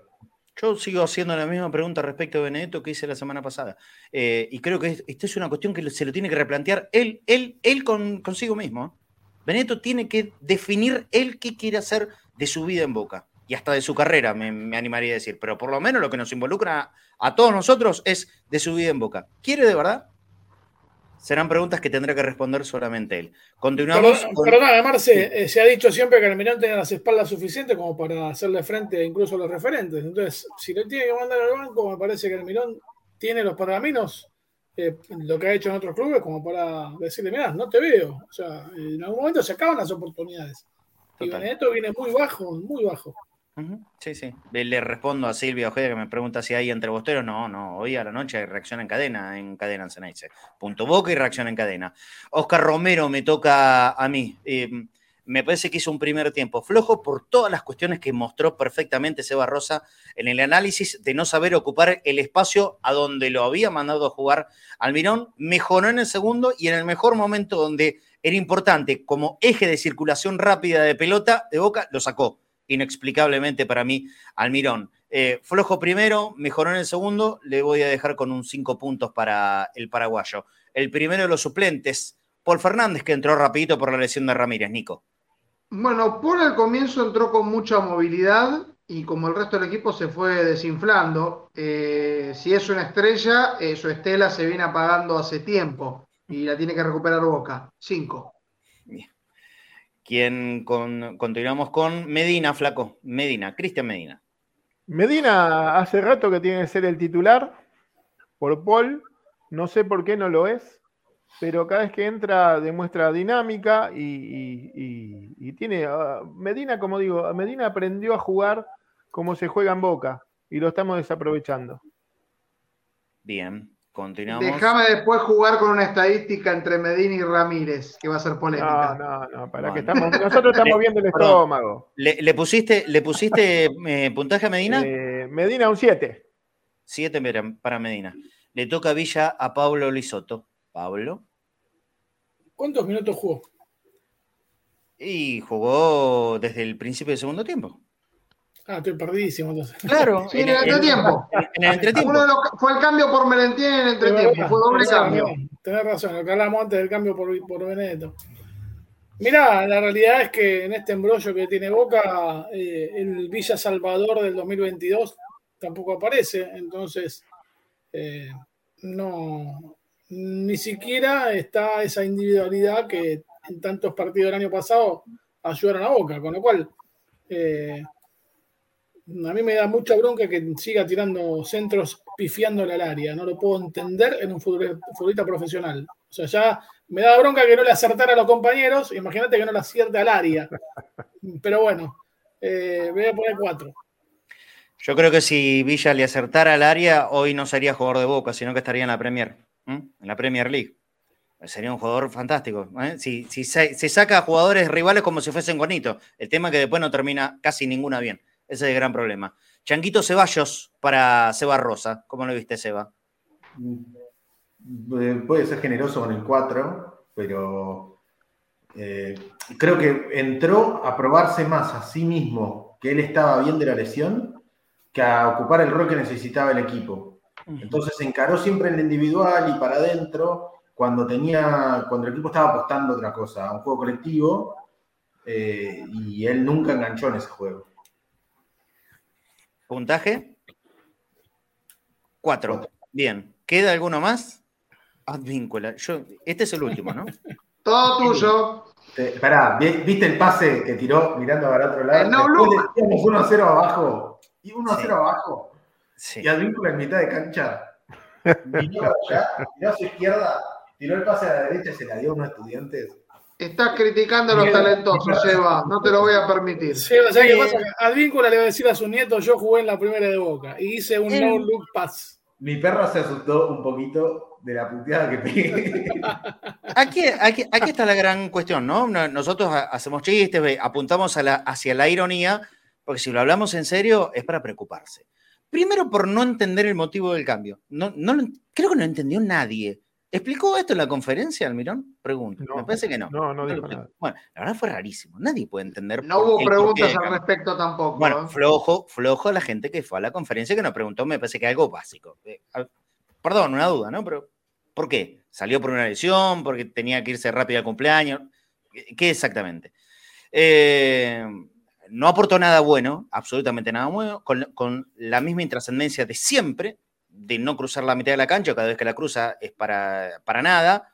Yo sigo haciendo la misma pregunta respecto a Benedetto que hice la semana pasada. Eh, y creo que esta es una cuestión que se lo tiene que replantear él, él, él con, consigo mismo. ¿eh? Benedetto tiene que definir él qué quiere hacer de su vida en Boca. Y hasta de su carrera, me, animaría a decir. Pero por lo menos lo que nos involucra a todos nosotros es de su vida en Boca. ¿Quiere de verdad? Serán preguntas que tendrá que responder solamente él. Continuamos. Perdón, Marce, eh, se ha dicho siempre que el Almirón tiene las espaldas suficientes como para hacerle frente incluso a los referentes. Entonces, si le tiene que mandar al banco, me parece que el Almirón tiene los pergaminos, eh, lo que ha hecho en otros clubes, como para decirle, mira, no te veo. O sea, en algún momento se acaban las oportunidades. Y Benedetto viene muy bajo, muy bajo. Sí, sí. Le respondo a Silvia Ojeda que me pregunta si hay entre bosteros. No, no. Hoy a la noche hay reacción en cadena, en cadena Ceneice. Punto boca y reacción en cadena. Oscar Romero me toca a mí. Eh, me parece que hizo un primer tiempo flojo por todas las cuestiones que mostró perfectamente Seba Rosa en el análisis de no saber ocupar el espacio a donde lo había mandado a jugar Almirón. Mejoró en el segundo y en el mejor momento donde era importante como eje de circulación rápida de pelota de boca, lo sacó inexplicablemente para mí Almirón. Eh, flojo primero, mejoró en el segundo, le voy a dejar con un 5 puntos para el paraguayo. El primero de los suplentes, Paul Fernández, que entró rapidito por la lesión de Ramírez, Nico. Bueno, Paul al comienzo entró con mucha movilidad y como el resto del equipo se fue desinflando. Eh, si es una estrella, eh, su estela se viene apagando hace tiempo y la tiene que recuperar Boca. 5 quien continuamos con Medina, flaco. Medina, Cristian Medina. Medina hace rato que tiene que ser el titular por Paul. No sé por qué no lo es, pero cada vez que entra demuestra dinámica y, tiene. Ah, Medina, como digo, Medina aprendió a jugar como se juega en Boca y lo estamos desaprovechando. Bien. Continuamos. Déjame después jugar con una estadística entre Medina y Ramírez, que va a ser polémica. No, no, no, para que estamos, nosotros estamos viendo el estómago. ¿Le, pusiste, le pusiste eh, puntaje a Medina? Eh, Medina un 7. 7 para Medina. Le toca Villa a Pablo Lisoto. Pablo. ¿Cuántos minutos jugó? Y jugó desde el principio del segundo tiempo. Ah, estoy perdidísimo entonces. Claro, en, el, entretiempo. En el entretiempo. fue el cambio por Merentien en el entretiempo, fue doble cambio. Tenés razón, lo que hablamos antes del cambio por, por Benedetto. Mirá, la realidad es que en este embrollo que tiene Boca, eh, el Villa Salvador del 2022 tampoco aparece, entonces eh, no, ni siquiera está esa individualidad que en tantos partidos del año pasado ayudaron a Boca, con lo cual eh, a mí me da mucha bronca que siga tirando centros pifiándole al área. No lo puedo entender en un futbolista profesional. O sea, ya me da bronca que no le acertara a los compañeros. Imagínate que no le acierte al área. Pero bueno, eh, voy a poner cuatro. Yo creo que si Villa le acertara al área, hoy no sería jugador de Boca, sino que estaría en la Premier, en la Premier League. Sería un jugador fantástico. ¿eh? Si, se, saca a jugadores rivales como si fuesen bonitos. El tema es que después no termina casi ninguna bien. Ese es el gran problema. Changuito Ceballos para Seba Rosa. ¿Cómo lo viste, Seba? Mm, puede ser generoso con el 4, pero eh, creo que entró a probarse más a sí mismo que él estaba bien de la lesión que a ocupar el rol que necesitaba el equipo. Entonces se encaró siempre en el individual y para adentro cuando tenía, cuando el equipo estaba apostando otra cosa, a un juego colectivo, eh, y él nunca enganchó en ese juego. ¿Puntaje? Cuatro. Bien. ¿Queda alguno más? Advíncula. Yo, este es el último, ¿no? Todo tuyo. Esperá, ¿viste el pase que tiró mirando para otro lado? No, Después 1 0 abajo. Y 1 0 abajo. Sí. Y Advíncula en mitad de cancha. Miró allá, miró a su izquierda, tiró el pase a la derecha y se la dio a unos estudiantes. Estás criticando a los talentosos, Seba. No te lo voy a permitir. Seba, ¿sabes qué pasa? Advíncula le va a decir a su nieto, yo jugué en la primera de Boca y hice un no-look pass. Mi perro se asustó un poquito de la puteada que pegué. Aquí, aquí, aquí está la gran cuestión, ¿no? Nosotros hacemos chistes, apuntamos a la, hacia la ironía, porque si lo hablamos en serio es para preocuparse. Primero por no entender el motivo del cambio. No, no, creo que no entendió nadie ¿Explicó esto en la conferencia, Almirón? Pregunto. No, Me parece que no. no, no dijo nada. Bueno, la verdad fue rarísimo. Nadie puede entender. No por- hubo preguntas al respecto tampoco. Bueno, flojo, flojo la gente que fue a la conferencia que nos preguntó, me parece que algo básico. Eh, perdón, una duda, ¿no? Pero, ¿por qué? ¿Salió por una lesión? ¿Porque tenía que irse rápido al cumpleaños? ¿Qué- ¿Qué exactamente? Eh, no aportó nada bueno, absolutamente nada bueno, con, con la misma intrascendencia de siempre, de no cruzar la mitad de la cancha, cada vez que la cruza es para, para nada,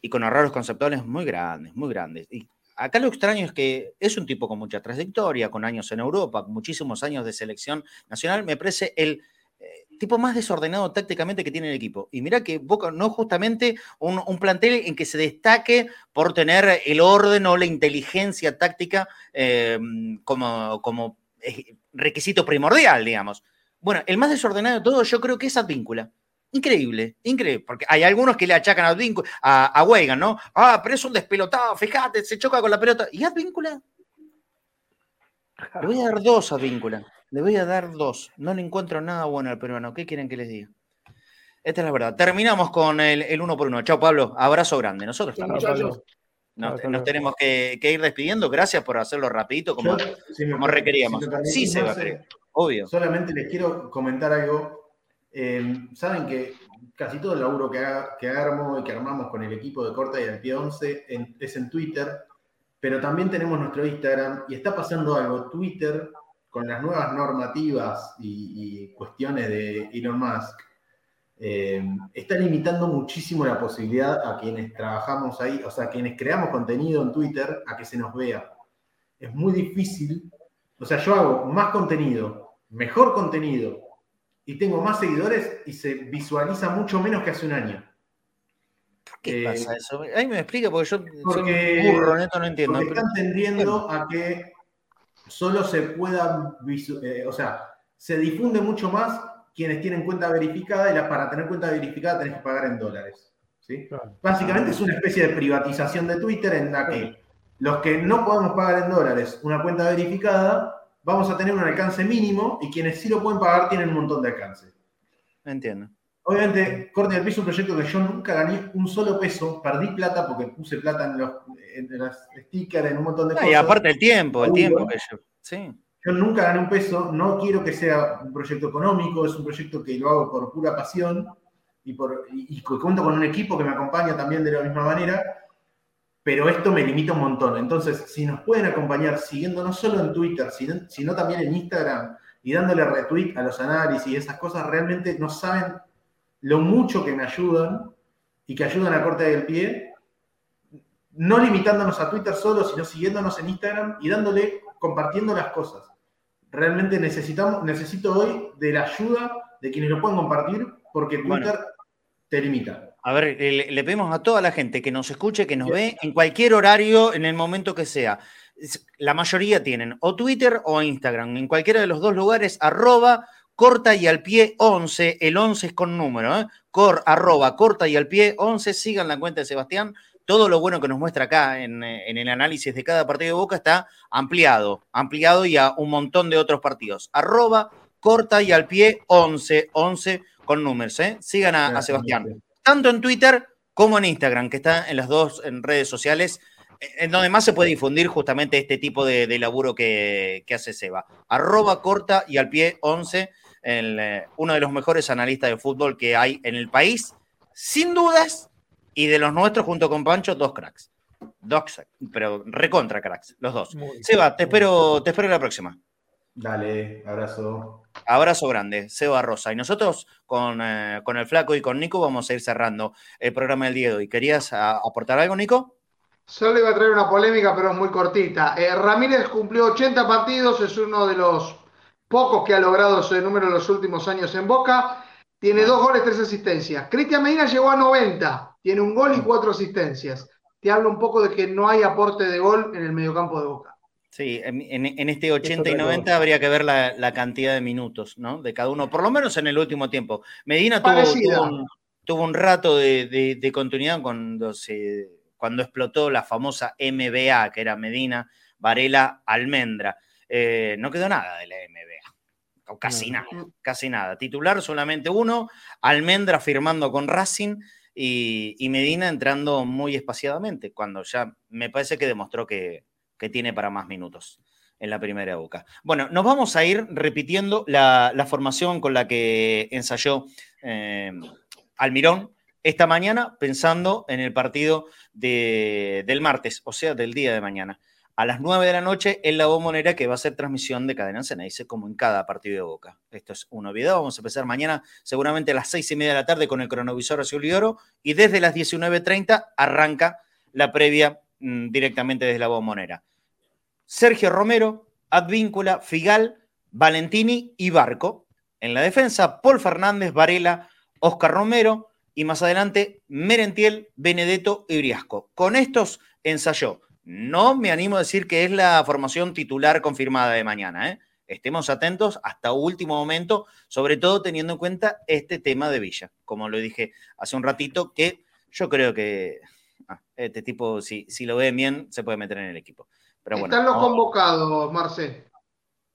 y con errores conceptuales muy grandes, muy grandes. Y acá lo extraño es que es un tipo con mucha trayectoria, con años en Europa, muchísimos años de selección nacional, me parece el eh, tipo más desordenado tácticamente que tiene el equipo. Y mira que Boca no justamente un, un plantel en que se destaque por tener el orden o la inteligencia táctica eh, como, como eh, requisito primordial, digamos. Bueno, el más desordenado de todo yo creo que es Advíncula. Increíble, increíble, porque hay algunos que le achacan a Advíncula, a, a Weigan, ¿no? Ah, pero es un despelotado, fíjate, se choca con la pelota. ¿Y Advíncula? Le voy a dar dos a Advíncula. Le voy a dar dos. No le encuentro nada bueno al peruano. ¿Qué quieren que les diga? Esta es la verdad. Terminamos con el, el uno por uno. Chao, Pablo. Abrazo grande. Nosotros también. muchachos. nos, tenemos que, que ir despidiendo. Gracias por hacerlo rapidito, como, Yo, si me como requeríamos. sí, se va a querer. Obvio. Solamente les quiero comentar algo. Eh, Saben que casi todo el laburo que, haga- que armo y que armamos con el equipo de Corta y al Pie 11 en- es en Twitter, pero también tenemos nuestro Instagram y está pasando algo. Twitter, con las nuevas normativas y, cuestiones de Elon Musk, eh, está limitando muchísimo la posibilidad a quienes trabajamos ahí, o sea, quienes creamos contenido en Twitter, a que se nos vea. Es muy difícil. O sea, yo hago más contenido, mejor contenido, y tengo más seguidores y se visualiza mucho menos que hace un año. ¿Qué Eh, pasa eso? Ahí me explica porque yo porque- soy un burro, neto, no entiendo. Porque están tendiendo a que solo se pueda, visu- eh, o sea, se difunde mucho más quienes tienen cuenta verificada y la- para tener cuenta verificada tenés que pagar en dólares. ¿sí? Claro. Básicamente es una especie de privatización de Twitter en la que los que no podemos pagar en dólares una cuenta verificada, vamos a tener un alcance mínimo y quienes sí lo pueden pagar tienen un montón de alcance. Entiendo. Obviamente, Corte del Piso es un proyecto que yo nunca gané un solo peso, perdí plata porque puse plata en los, en los stickers, en un montón de Ah, cosas. y aparte el tiempo, el tiempo que yo. Sí. Yo nunca gané un peso, no quiero que sea un proyecto económico, es un proyecto que lo hago por pura pasión y, por, y, y cuento con un equipo que me acompaña también de la misma manera, pero esto me limita un montón. Entonces, si nos pueden acompañar siguiendo no solo en Twitter, sino, sino también en Instagram y dándole retweet a los análisis y esas cosas, realmente no saben lo mucho que me ayudan y que ayudan a corte del pie, no limitándonos a Twitter solo, sino siguiéndonos en Instagram y dándole, compartiendo las cosas. Realmente necesitamos, necesito hoy de la ayuda de quienes lo pueden compartir, porque Twitter Bueno. te limita. A ver, le, le pedimos a toda la gente que nos escuche, que nos ve en cualquier horario, en el momento que sea. La mayoría tienen o Twitter o Instagram. En cualquiera de los dos lugares, arroba corta y al pie 11. El 11 es con número, ¿eh? Cor, arroba corta y al pie 11. Sigan la cuenta de Sebastián. Todo lo bueno que nos muestra acá en, eh, en el análisis de cada partido de Boca está ampliado, ampliado y a un montón de otros partidos. Arroba corta y al pie 11, 11 con números, ¿eh? Sigan a- a Sebastián tanto en Twitter como en Instagram, que está en las dos en redes sociales, en donde más se puede difundir justamente este tipo de, de laburo que, que hace Seba. Arroba corta y al pie 11, el, eh, uno de los mejores analistas de fútbol que hay en el país, sin dudas, y de los nuestros junto con Pancho, dos cracks. Dos, cracks, pero recontra cracks, los dos. Muy Seba, te espero, te espero la próxima. Dale, abrazo. Abrazo grande, Seba Rosa. Y nosotros con, eh, con el Flaco y con Nico vamos a ir cerrando el programa del día de hoy. ¿Querías aportar algo, Nico? Solo iba a traer una polémica, pero es muy cortita. Eh, Ramírez cumplió 80 partidos, es uno de los pocos que ha logrado ese número en los últimos años en Boca. Tiene dos goles, tres asistencias. Cristian Medina llegó a 90, tiene un gol y cuatro asistencias. Te habla un poco de que no hay aporte de gol en el mediocampo de Boca. Sí, en, este 80 y otra 90 cosa. habría que ver la, la cantidad de minutos, ¿no? De cada uno, por lo menos en el último tiempo. Medina tuvo, un, tuvo un rato de, de- de continuidad cuando, se, cuando explotó la famosa MBA, que era Medina, Varela, Almendra. Eh, no quedó nada de la MBA, o casi No. nada, casi nada. Titular solamente uno, Almendra firmando con Racing y, y Medina entrando muy espaciadamente, cuando ya me parece que demostró que, que tiene para más minutos en la primera boca. Bueno, nos vamos a ir repitiendo la, formación con la que ensayó eh, Almirón esta mañana, pensando en el partido de, del martes, o sea, del día de mañana. A las 9 de la noche en la bombonera que va a ser transmisión de Cadena Ceneice, como en cada partido de Boca. Esto es una novedad. Vamos a empezar mañana, seguramente a las 6 y media de la tarde, con el cronovisor azul y oro. Y desde las 19.30 arranca la previa mmm, directamente desde la bombonera. Sergio Romero, Advíncula, Figal, Valentini y Barco. En la defensa, Paul Fernández, Varela, Oscar Romero y más adelante Merentiel, Benedetto y Briasco. Con estos ensayó. No me animo a decir que es la formación titular confirmada de mañana. ¿eh? Estemos atentos hasta último momento, sobre todo teniendo en cuenta este tema de Villa. Como lo dije hace un ratito, que yo creo que ah, este tipo, si, si lo ve bien, se puede meter en el equipo. Pero bueno, Están los convocados, Marce.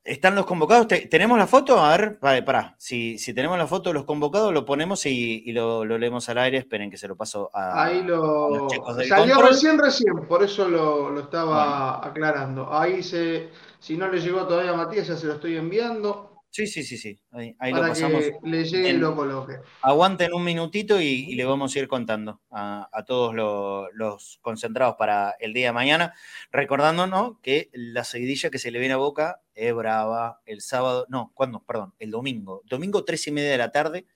¿Están los convocados? ¿Te- ¿Tenemos la foto? A ver, vale, pará. Si, si tenemos la foto de los convocados, lo ponemos y, y lo, lo leemos al aire. Esperen que se lo paso a. Ahí lo. los chicos del Salió control. recién, recién, por eso lo, lo estaba aclarando. Ahí se. Si no le llegó todavía a Matías, ya se lo estoy enviando Sí, sí, sí, sí. Ahí, ahí lo para pasamos. que le llegue en- lo coloque. Aguanten un minutito y, y le vamos a ir contando a, a todos lo- los concentrados para el día de mañana, recordándonos que la seguidilla que se le viene a Boca es brava el sábado, no, ¿cuándo? Perdón, el domingo. Domingo, tres y media de la tarde,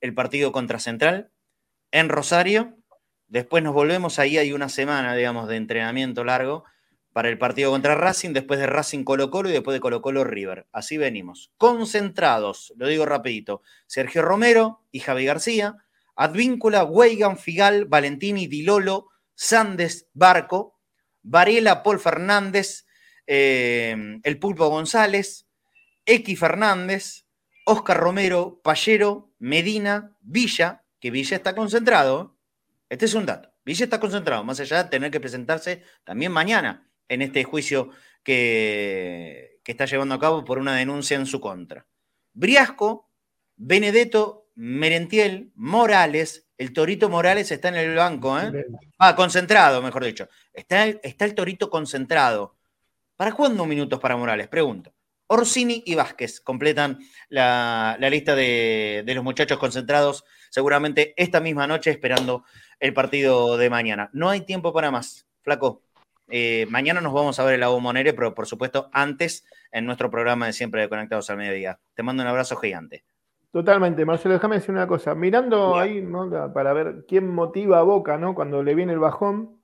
el partido contra Central en Rosario. Después nos volvemos, ahí hay una semana, digamos, de entrenamiento largo para el partido contra Racing, después de Racing Colo Colo y después de Colo Colo River. Así venimos. Concentrados, lo digo rapidito. Sergio Romero y Javi García, Advíncula, Weigan, Figal, Valentini, Dilolo, Sandes, Barco, Varela, Paul Fernández, eh, el Pulpo González, X Fernández, Oscar Romero, Pallero, Medina, Villa, que Villa está concentrado. Este es un dato. Villa está concentrado, más allá de tener que presentarse también mañana en este juicio que, que está llevando a cabo por una denuncia en su contra. Briasco, Benedetto, Merentiel, Morales, el Torito Morales está en el banco, ¿eh? Ah, concentrado, mejor dicho. Está, está el Torito concentrado. ¿Para cuándo minutos para Morales? Pregunto. Orsini y Vázquez completan la, la lista de, de los muchachos concentrados seguramente esta misma noche esperando el partido de mañana. No hay tiempo para más. Flaco, eh, mañana nos vamos a ver en la Bombonera, pero por supuesto antes en nuestro programa de siempre de Conectados al Mediodía. Te mando un abrazo gigante. Totalmente, Marcelo, déjame decir una cosa. Mirando ahí, Para ver quién motiva a Boca, ¿no? Cuando le viene el bajón.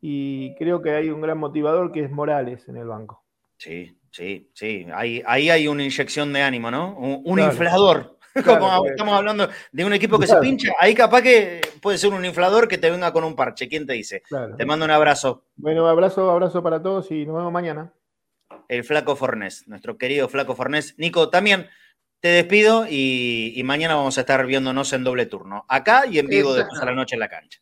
Y creo que hay un gran motivador que es Morales en el banco. Sí, sí, sí. Ahí, ahí hay una inyección de ánimo, ¿no? Un, un Claro. inflador. Claro, Como porque- estamos hablando de un equipo que Claro. se pincha, ahí capaz que puede ser un inflador que te venga con un parche. ¿Quién te dice? Claro. Te mando un abrazo. Bueno, abrazo, abrazo para todos y nos vemos mañana. El Flaco Fornés, nuestro querido Flaco Fornés. Nico, también te despido y, y mañana vamos a estar viéndonos en doble turno. Acá y en vivo después a la noche en la cancha.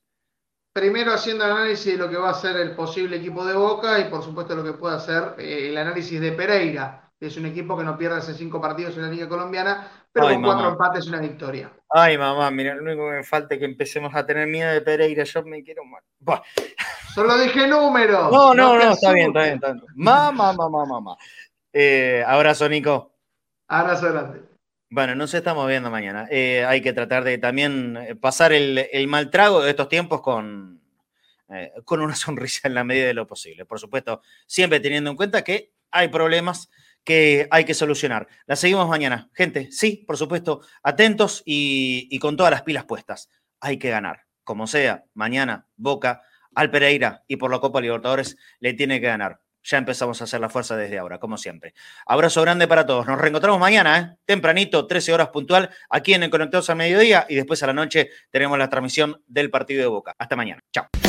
Primero haciendo el análisis de lo que va a ser el posible equipo de Boca y por supuesto lo que puede hacer eh, el análisis de Pereira, es un equipo que no pierde hace cinco partidos en la Liga Colombiana, pero Ay, con cuatro empates y una victoria. Ay, mamá, mira, lo único que me falta es que empecemos a tener miedo de Pereira. Yo me quiero mal. Buah. Solo dije números. No, no, no, está bien, está bien, está bien. Mamá, mamá, mamá. Eh, abrazo, Nico. Abrazo grande. Bueno, nos estamos viendo mañana. Eh, hay que tratar de también eh, pasar el, el mal trago de estos tiempos con, eh, con una sonrisa en la medida de lo posible. Por supuesto, siempre teniendo en cuenta que hay problemas que hay que solucionar. La seguimos mañana. Gente, sí, por supuesto, atentos y, con todas las pilas puestas. Hay que ganar. Como sea, mañana Boca al Pereira y por la Copa Libertadores le tiene que ganar. Ya empezamos a hacer la fuerza desde ahora, como siempre. Abrazo grande para todos. Nos reencontramos mañana, ¿eh? tempranito, 13 horas puntual, aquí en el Conectados al Mediodía y después a la noche tenemos la transmisión del partido de Boca. Hasta mañana. Chao.